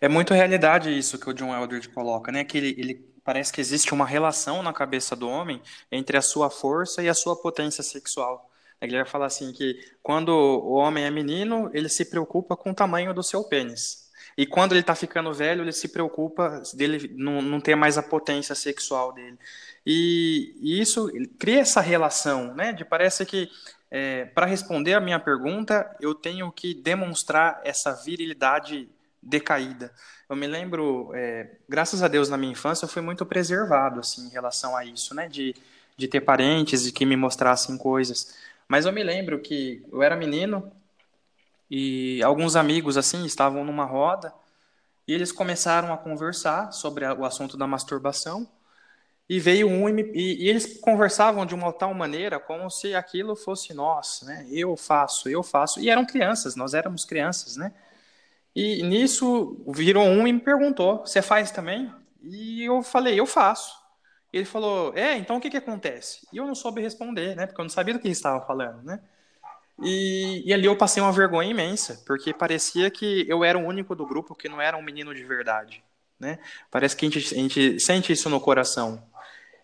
É muito realidade isso que o John Eldridge coloca, né? Que ele, ele parece que existe uma relação na cabeça do homem entre a sua força e a sua potência sexual. Ele vai falar assim que quando o homem é menino, ele se preocupa com o tamanho do seu pênis. E quando ele está ficando velho, ele se preocupa dele não, não ter mais a potência sexual dele. E, e isso cria essa relação, né? De parece que é, para responder a minha pergunta, eu tenho que demonstrar essa virilidade decaída. Eu me lembro, é, graças a Deus, na minha infância, eu fui muito preservado assim em relação a isso, né? De, de ter parentes e que me mostrassem coisas. Mas eu me lembro que eu era menino e alguns amigos assim estavam numa roda e eles começaram a conversar sobre o assunto da masturbação. E veio um e, me, e, e, eles conversavam de uma tal maneira como se aquilo fosse nós, né? Eu faço, eu faço. E eram crianças, nós éramos crianças, né? E nisso virou um e me perguntou: "Você faz também?" E eu falei: "Eu faço". Ele falou, é, então o que que acontece? E eu não soube responder, né? Porque eu não sabia do que ele estava falando, né? E, e, ali eu passei uma vergonha imensa, porque parecia que eu era o único do grupo que não era um menino de verdade, né? Parece que a gente, a gente sente isso no coração.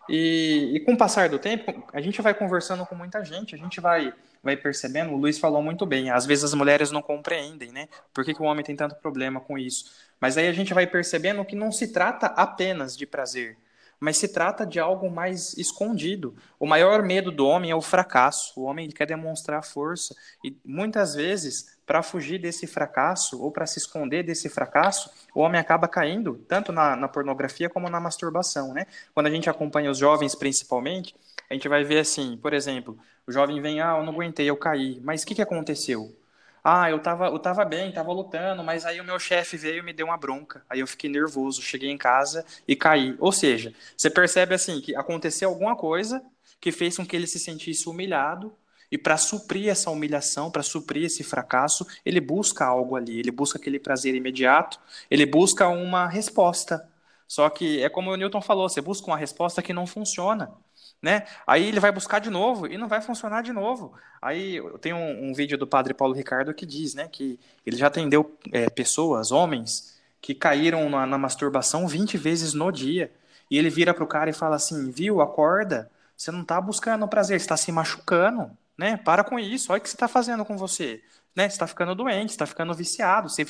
E, e, com o passar do tempo, a gente vai conversando com muita gente, a gente vai, vai percebendo, o Luiz falou muito bem, às vezes as mulheres não compreendem, né? Por que, que o homem tem tanto problema com isso? Mas aí a gente vai percebendo que não se trata apenas de prazer, mas se trata de algo mais escondido. O maior medo do homem é o fracasso. O homem quer demonstrar força e muitas vezes para fugir desse fracasso ou para se esconder desse fracasso, o homem acaba caindo tanto na, na, pornografia como na masturbação, né? Quando a gente acompanha os jovens principalmente, a gente vai ver assim, por exemplo, o jovem vem, ah, eu não aguentei, eu caí, mas o que, que aconteceu? Ah, eu tava, eu tava bem, tava lutando, mas aí o meu chefe veio e me deu uma bronca. Aí eu fiquei nervoso, cheguei em casa e caí. Ou seja, você percebe assim que aconteceu alguma coisa que fez com que ele se sentisse humilhado e para suprir essa humilhação, para suprir esse fracasso, ele busca algo ali, ele busca aquele prazer imediato, ele busca uma resposta. Só que é como o Newton falou, você busca uma resposta que não funciona. Né? Aí ele vai buscar de novo e não vai funcionar de novo. Aí tem um, um vídeo do padre Paulo Ricardo que diz né, que ele já atendeu é, pessoas, homens, que caíram na, na masturbação 20 vezes no dia. E ele vira para o cara e fala assim: Viu, acorda, você não está buscando prazer, você está se machucando né? Para com isso, olha o que você está fazendo com você, né? Você está ficando doente, está ficando viciado, você,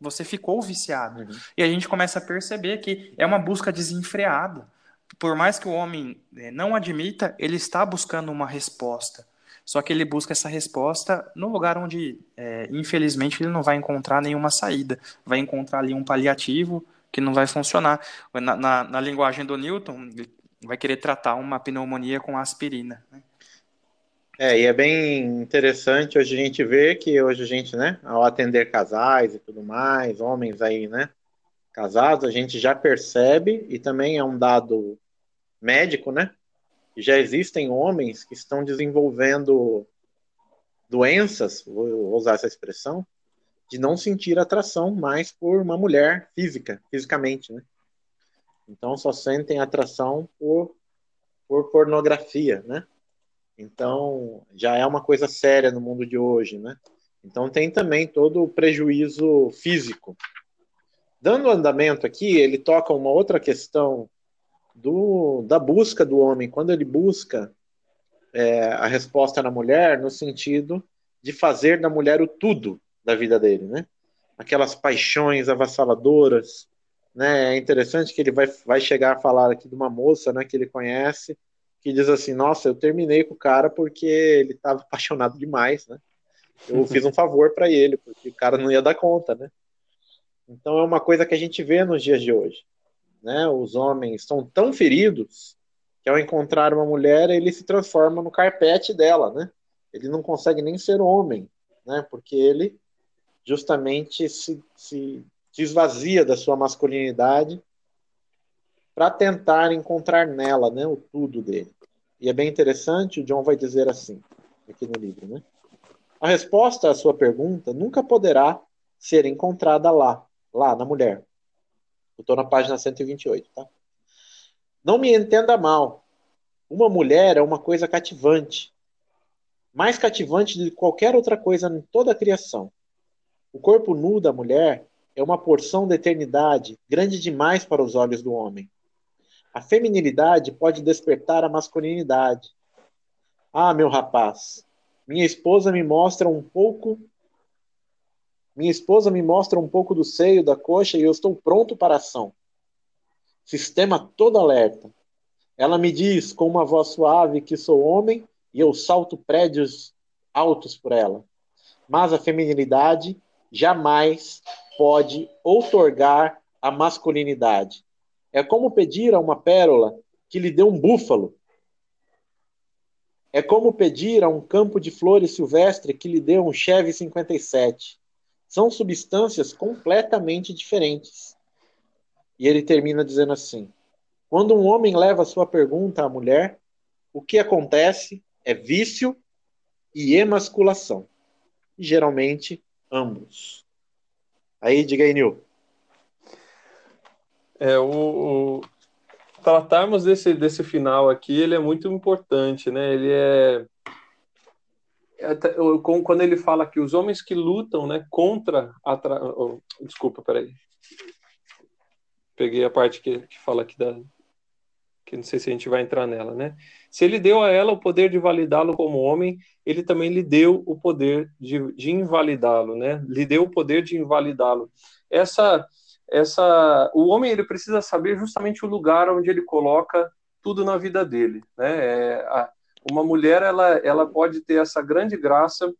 você ficou viciado. Uhum. E a gente começa a perceber que é uma busca desenfreada. Por mais que o homem né, não admita, ele está buscando uma resposta. Só que ele busca essa resposta no lugar onde, é, infelizmente, ele não vai encontrar nenhuma saída. Vai encontrar ali um paliativo que não vai funcionar. Na, na, na linguagem do Newton, ele vai querer tratar uma pneumonia com aspirina. Né? É, e é bem interessante hoje a gente ver que hoje a gente, né, ao atender casais e tudo mais, homens aí, né, casados, a gente já percebe, e também é um dado médico, né, já existem homens que estão desenvolvendo doenças, vou usar essa expressão, de não sentir atração mais por uma mulher física, fisicamente, né. Então só sentem atração por, por pornografia, né. Então, já é uma coisa séria no mundo de hoje, né? Então, tem também todo o prejuízo físico. Dando andamento aqui, ele toca uma outra questão do, da busca do homem, quando ele busca é, a resposta na mulher, no sentido de fazer da mulher o tudo da vida dele, né? Aquelas paixões avassaladoras, né? É interessante que ele vai, vai chegar a falar aqui de uma moça, né, que ele conhece, que diz assim: Nossa, eu terminei com o cara porque ele estava apaixonado demais, né? Eu fiz um favor para ele, porque o cara não ia dar conta, né? Então é uma coisa que a gente vê nos dias de hoje, né? Os homens estão tão feridos que ao encontrar uma mulher ele se transforma no carpete dela, né? Ele não consegue nem ser homem, né? Porque ele justamente se, se, se esvazia da sua masculinidade para tentar encontrar nela né, o tudo dele. E é bem interessante, o John vai dizer assim, aqui no livro, né? A resposta à sua pergunta nunca poderá ser encontrada lá, lá na mulher. Eu estou na página 128, tá? Não me entenda mal. Uma mulher é uma coisa cativante. Mais cativante de qualquer outra coisa em toda a criação. O corpo nu da mulher é uma porção da eternidade grande demais para os olhos do homem. A feminilidade pode despertar a masculinidade. Ah, meu rapaz, minha esposa me mostra um pouco. Minha esposa me mostra um pouco do seio, da coxa e eu estou pronto para a ação. Sistema todo alerta. Ela me diz com uma voz suave que sou homem e eu salto prédios altos por ela. Mas a feminilidade jamais pode outorgar a masculinidade. É como pedir a uma pérola que lhe dê um búfalo. É como pedir a um campo de flores silvestre que lhe dê um Chevy 57. São substâncias completamente diferentes. E ele termina dizendo assim: Quando um homem leva sua pergunta à mulher, o que acontece é vício e emasculação. E, geralmente, ambos. Aí, diga aí, Nil. É, o, o, tratarmos desse, desse final aqui, ele é muito importante, né? Ele é, é quando ele fala que os homens que lutam, né, contra a tra... oh, desculpa, peraí, peguei a parte que, que fala aqui da que não sei se a gente vai entrar nela, né? Se ele deu a ela o poder de validá-lo como homem, ele também lhe deu o poder de, de invalidá-lo, né? Lhe deu o poder de invalidá-lo. Essa essa o homem ele precisa saber justamente o lugar onde ele coloca tudo na vida dele, né? É, a, uma mulher ela ela pode ter essa grande graça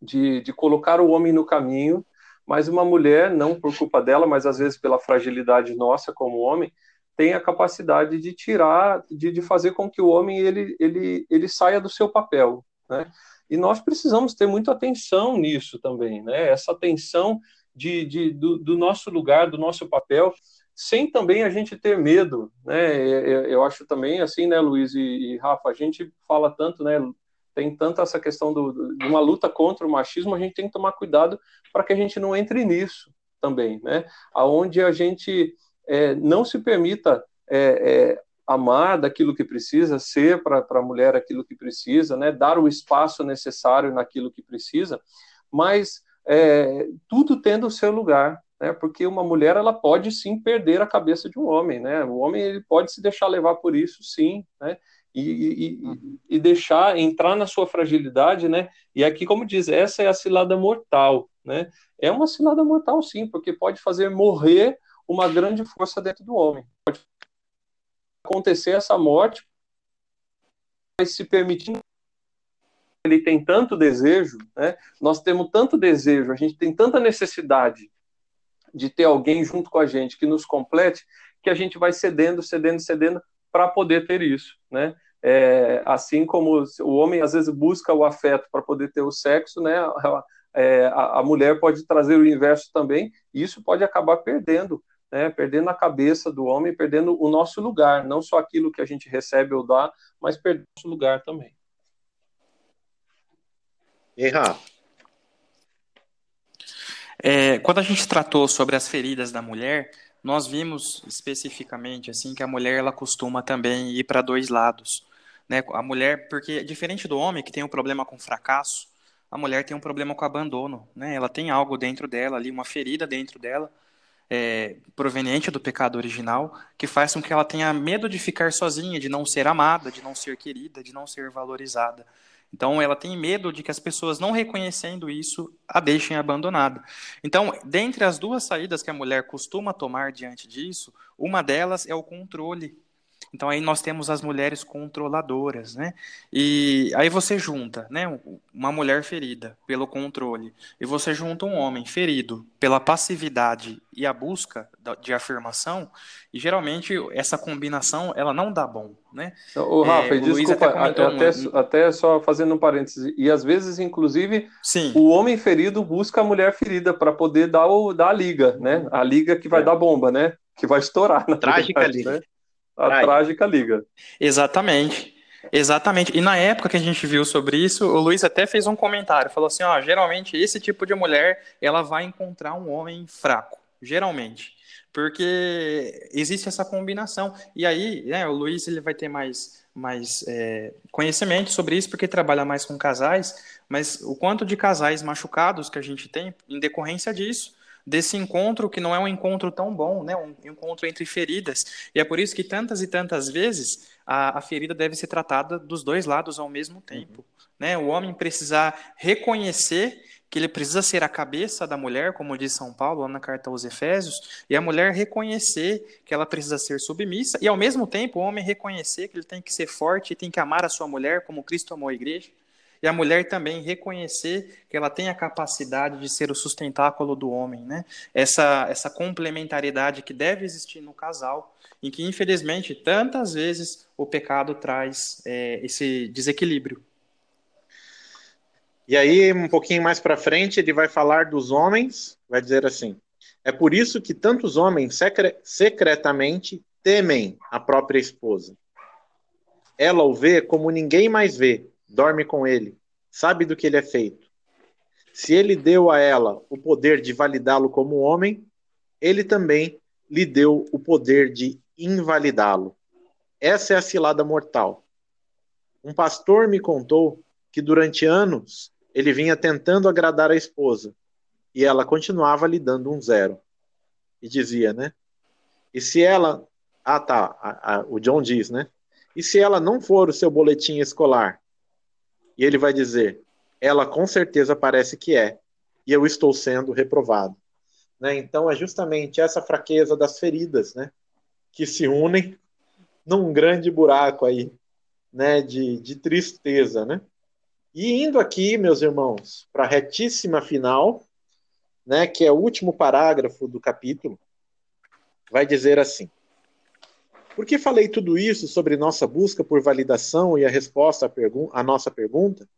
de, de colocar o homem no caminho, mas uma mulher não por culpa dela, mas às vezes pela fragilidade nossa como homem, tem a capacidade de tirar, de, de fazer com que o homem ele, ele, ele saia do seu papel, né? E nós precisamos ter muita atenção nisso também, né? Essa atenção de, de, do, do, nosso lugar, do nosso papel, sem também a gente ter medo, né? Eu, eu acho também assim, né, Luiz e, e, Rafa, a gente fala tanto, né? Tem tanto essa questão do, de uma luta contra o machismo, a gente tem que tomar cuidado para que a gente não entre nisso também, né? Aonde a gente é, não se permita é, é, amar daquilo que precisa, ser para a mulher aquilo que precisa, né? Dar o espaço necessário naquilo que precisa, mas é, tudo tendo o seu lugar, né? Porque uma mulher ela pode sim perder a cabeça de um homem, né? O homem ele pode se deixar levar por isso, sim, né? E, e, uhum. e, deixar entrar na sua fragilidade, né? E aqui, como diz, essa é a cilada mortal, né? É uma cilada mortal, sim, porque pode fazer morrer uma grande força dentro do homem. Pode acontecer essa morte, mas se permitindo ele tem tanto desejo, né? Nós temos tanto desejo, a gente tem tanta necessidade de ter alguém junto com a gente que nos complete, que a gente vai cedendo, cedendo, cedendo para poder ter isso, né? É, assim como o homem às vezes busca o afeto para poder ter o sexo, né? É, a, a, mulher pode trazer o inverso também, e isso pode acabar perdendo, né? Perdendo a cabeça do homem, perdendo o nosso lugar, não só aquilo que a gente recebe ou dá, mas perdendo o nosso lugar também. E? É, quando a gente tratou sobre as feridas da mulher, nós vimos especificamente assim que a mulher ela costuma também ir para dois lados, né? A mulher, porque diferente do homem que tem um problema com fracasso, a mulher tem um problema com abandono, né? Ela tem algo dentro dela ali, uma ferida dentro dela, é, proveniente do pecado original, que faz com que ela tenha medo de ficar sozinha, de não ser amada, de não ser querida, de não ser valorizada. Então, ela tem medo de que as pessoas, não reconhecendo isso, a deixem abandonada. Então, dentre as duas saídas que a mulher costuma tomar diante disso, uma delas é o controle. Então aí nós temos as mulheres controladoras, né? E aí você junta, né, uma mulher ferida pelo controle e você junta um homem ferido pela passividade e a busca de afirmação, e geralmente essa combinação ela não dá bom, né? O Rafa, é, o desculpa, até, até, um... até, só fazendo um parêntese, e às vezes inclusive Sim. o homem ferido busca a mulher ferida para poder dar, o, dar a liga, né? A liga que vai é. dar bomba, né? Que vai estourar. Trágica verdade, liga. Né? A Ai. trágica liga. Exatamente. Exatamente. E na época que a gente viu sobre isso, o Luiz até fez um comentário, falou assim, ó, geralmente esse tipo de mulher, ela vai encontrar um homem fraco, geralmente. Porque existe essa combinação. E aí, né, o Luiz ele vai ter mais, mais é, conhecimento sobre isso, porque trabalha mais com casais, mas o quanto de casais machucados que a gente tem em decorrência disso, desse encontro que não é um encontro tão bom, né? Um encontro entre feridas. E é por isso que tantas e tantas vezes a, a ferida deve ser tratada dos dois lados ao mesmo tempo. Uhum. Né? O homem precisar reconhecer que ele precisa ser a cabeça da mulher, como diz São Paulo lá na carta aos Efésios, e a mulher reconhecer que ela precisa ser submissa, e ao mesmo tempo o homem reconhecer que ele tem que ser forte e tem que amar a sua mulher como Cristo amou a igreja. E a mulher também reconhecer que ela tem a capacidade de ser o sustentáculo do homem, né? Essa, essa complementariedade que deve existir no casal, em que, infelizmente, tantas vezes o pecado traz é, esse desequilíbrio. E aí, um pouquinho mais para frente, ele vai falar dos homens, vai dizer assim: é por isso que tantos homens secre secretamente temem a própria esposa. Ela o vê como ninguém mais vê, dorme com ele, sabe do que ele é feito. Se ele deu a ela o poder de validá-lo como homem, ele também lhe deu o poder de invalidá-lo. Essa é a cilada mortal. Um pastor me contou que durante anos ele vinha tentando agradar a esposa e ela continuava lhe dando um zero. E dizia, né? E se ela. Ah, tá. A, a, o John diz, né? E se ela não for o seu boletim escolar? E ele vai dizer: ela com certeza parece que é, e eu estou sendo reprovado. Né? Então é justamente essa fraqueza das feridas, né? Que se unem num grande buraco aí, né? De, de tristeza, né? E indo aqui, meus irmãos, para a retíssima final, né? Que é o último parágrafo do capítulo, vai dizer assim. Por que falei tudo isso sobre nossa busca por validação e a resposta à, à nossa pergunta?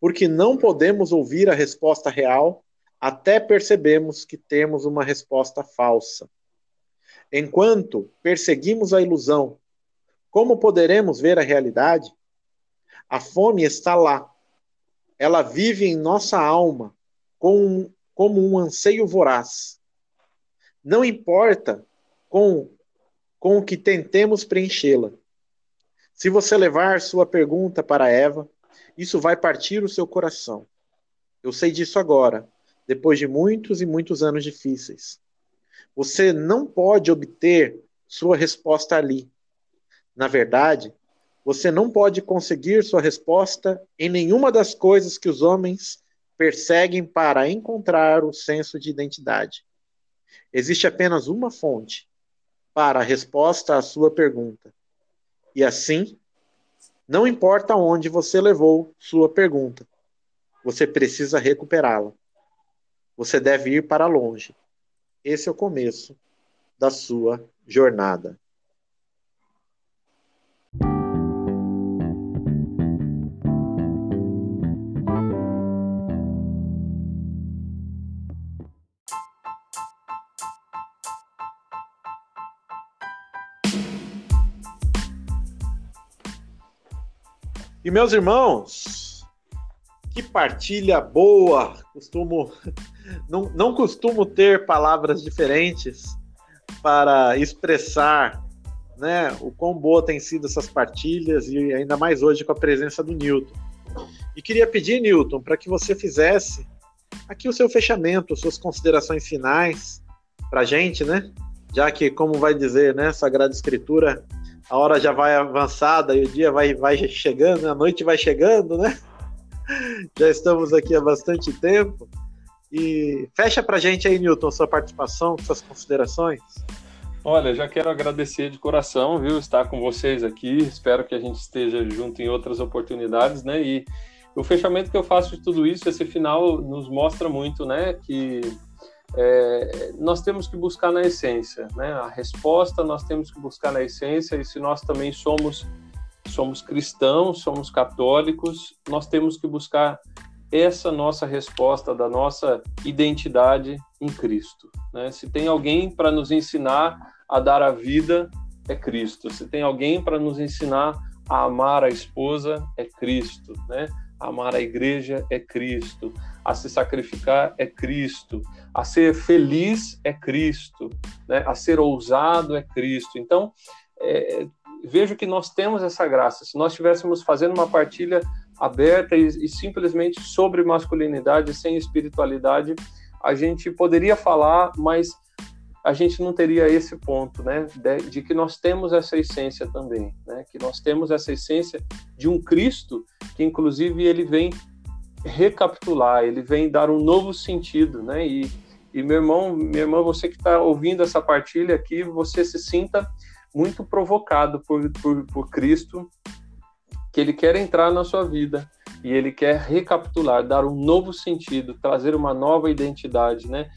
Porque não podemos ouvir a resposta real até percebemos que temos uma resposta falsa. Enquanto perseguimos a ilusão, como poderemos ver a realidade? A fome está lá. Ela vive em nossa alma com, como um anseio voraz. Não importa com com o que tentemos preenchê-la. Se você levar sua pergunta para Eva, isso vai partir o seu coração. Eu sei disso agora, depois de muitos e muitos anos difíceis. Você não pode obter sua resposta ali. Na verdade, você não pode conseguir sua resposta em nenhuma das coisas que os homens perseguem para encontrar o senso de identidade. Existe apenas uma fonte, para a resposta à sua pergunta. E assim, não importa onde você levou sua pergunta, você precisa recuperá-la. Você deve ir para longe. Esse é o começo da sua jornada. E meus irmãos, que partilha boa! Costumo não, não costumo ter palavras diferentes para expressar né, o quão boa tem sido essas partilhas e ainda mais hoje com a presença do Newton. E queria pedir, Newton, para que você fizesse aqui o seu fechamento, suas considerações finais para a gente, né? Já que, como vai dizer, né, Sagrada Escritura, a hora já vai avançada e o dia vai, vai chegando, a noite vai chegando, né? Já estamos aqui há bastante tempo. E fecha para gente aí, Newton, sua participação, suas considerações. Olha, já quero agradecer de coração, viu, estar com vocês aqui. Espero que a gente esteja junto em outras oportunidades, né? E o fechamento que eu faço de tudo isso, esse final nos mostra muito, né, que é, nós temos que buscar na essência, né? A resposta nós temos que buscar na essência e se nós também somos somos cristãos, somos católicos, nós temos que buscar essa nossa resposta da nossa identidade em Cristo. Né? Se tem alguém para nos ensinar a dar a vida, é Cristo. Se tem alguém para nos ensinar a amar a esposa, é Cristo. Né? amar a igreja é Cristo, a se sacrificar é Cristo, a ser feliz é Cristo, né? a ser ousado é Cristo. Então, é, vejo que nós temos essa graça. Se nós estivéssemos fazendo uma partilha aberta e, e simplesmente sobre masculinidade, sem espiritualidade, a gente poderia falar, mas a gente não teria esse ponto, né, de, de, que nós temos essa essência também, né, que nós temos essa essência de um Cristo que, inclusive, ele vem recapitular, ele vem dar um novo sentido, né, e, e meu irmão, minha irmã, você que está ouvindo essa partilha aqui, você se sinta muito provocado por, por, por Cristo, que ele quer entrar na sua vida, e ele quer recapitular, dar um novo sentido, trazer uma nova identidade, né?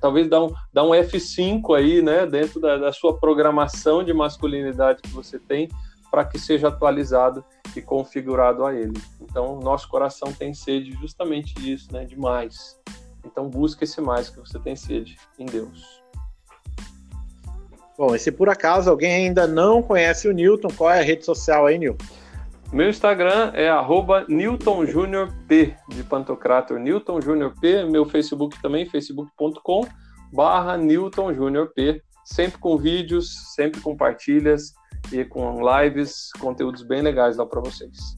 Talvez dar um, dar um F5 aí, né, dentro da, da sua programação de masculinidade que você tem, para que seja atualizado e configurado a ele. Então, nosso coração tem sede justamente disso, né, de mais. Então, busque esse mais que você tem sede em Deus. Bom, e se por acaso alguém ainda não conhece o Newton, qual é a rede social aí, Newton? Meu Instagram é arroba NewtonJuniorP, de Pantocrator NewtonJuniorP. Meu Facebook também, facebook.com barra NewtonJuniorP. Sempre com vídeos, sempre com partilhas e com lives, conteúdos bem legais lá para vocês.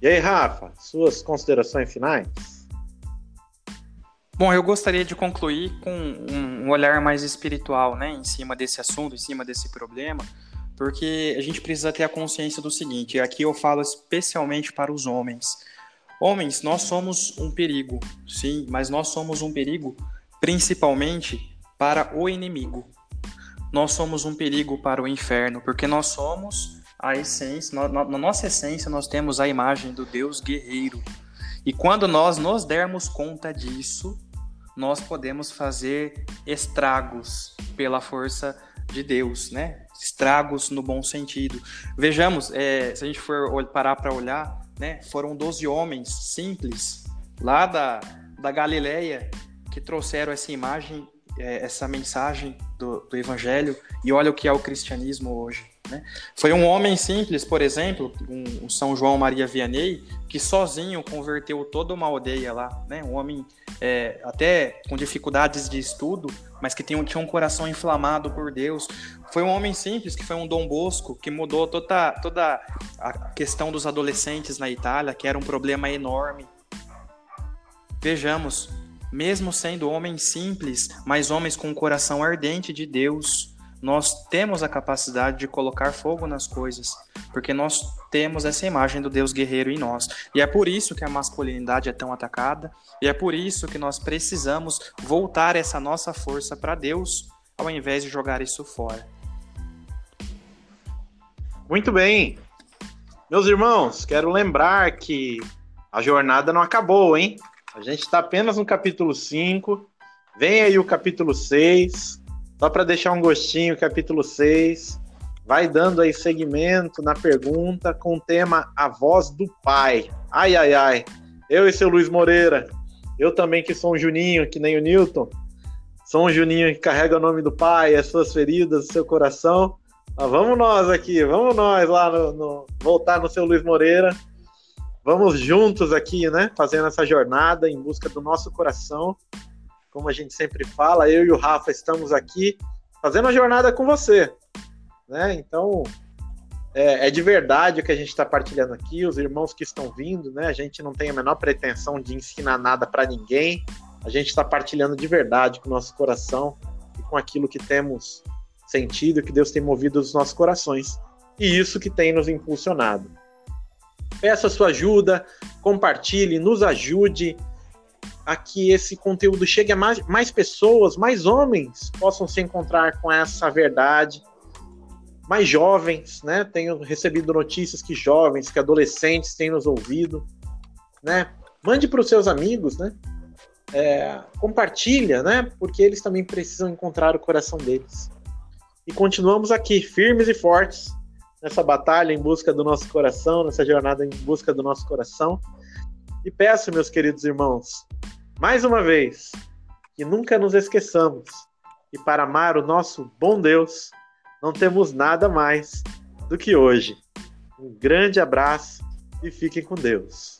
E aí, Rafa, suas considerações finais? Bom, eu gostaria de concluir com um olhar mais espiritual, né, em cima desse assunto, em cima desse problema, porque a gente precisa ter a consciência do seguinte, e aqui eu falo especialmente para os homens. Homens, nós somos um perigo, sim, mas nós somos um perigo principalmente para o inimigo. Nós somos um perigo para o inferno, porque nós somos a essência, na, na nossa essência nós temos a imagem do Deus guerreiro. E quando nós nos dermos conta disso, nós podemos fazer estragos pela força de Deus, né? Estragos no bom sentido. Vejamos, é, se a gente for parar para olhar, né? Foram 12 homens simples lá da, da Galileia que trouxeram essa imagem, é, essa mensagem do, do Evangelho e olha o que é o cristianismo hoje. Né? Foi um homem simples, por exemplo, um, um, São João Maria Vianney, que sozinho converteu toda uma aldeia lá. Né? Um homem é, até com dificuldades de estudo, mas que tinha, tinha um coração inflamado por Deus. Foi um homem simples, que foi um Dom Bosco, que mudou toda, toda a questão dos adolescentes na Itália, que era um problema enorme. Vejamos, mesmo sendo homens simples, mas homens com um coração ardente de Deus, nós temos a capacidade de colocar fogo nas coisas, porque nós temos essa imagem do Deus guerreiro em nós. E é por isso que a masculinidade é tão atacada, e é por isso que nós precisamos voltar essa nossa força para Deus, ao invés de jogar isso fora. Muito bem. Meus irmãos, quero lembrar que a jornada não acabou, hein? A gente está apenas no capítulo 5. Vem aí o capítulo 6. Só para deixar um gostinho, capítulo 6, vai dando aí segmento na pergunta com o tema A Voz do Pai. Ai, ai, ai. Eu e seu Luiz Moreira, eu também que sou um Juninho, que nem o Newton, sou um Juninho que carrega o nome do Pai, as suas feridas, o seu coração. Mas vamos nós aqui, vamos nós lá no, no, voltar no seu Luiz Moreira. Vamos juntos aqui, né? Fazendo essa jornada em busca do nosso coração como a gente sempre fala, eu e o Rafa estamos aqui fazendo a jornada com você. Né? Então, é, é de verdade o que a gente está partilhando aqui, os irmãos que estão vindo, né? A gente não tem a menor pretensão de ensinar nada para ninguém, a gente está partilhando de verdade com o nosso coração e com aquilo que temos sentido, que Deus tem movido os nossos corações. E isso que tem nos impulsionado. Peça sua ajuda, compartilhe, nos ajude a que esse conteúdo chegue a mais, mais pessoas, mais homens possam se encontrar com essa verdade, mais jovens, né? Tenho recebido notícias que jovens, que adolescentes têm nos ouvido, né? Mande para os seus amigos, né? É, compartilha, né? Porque eles também precisam encontrar o coração deles. E continuamos aqui, firmes e fortes, nessa batalha em busca do nosso coração, nessa jornada em busca do nosso coração. E peço, meus queridos irmãos, mais uma vez, que nunca nos esqueçamos que para amar o nosso bom Deus, não temos nada mais do que hoje. Um grande abraço e fiquem com Deus.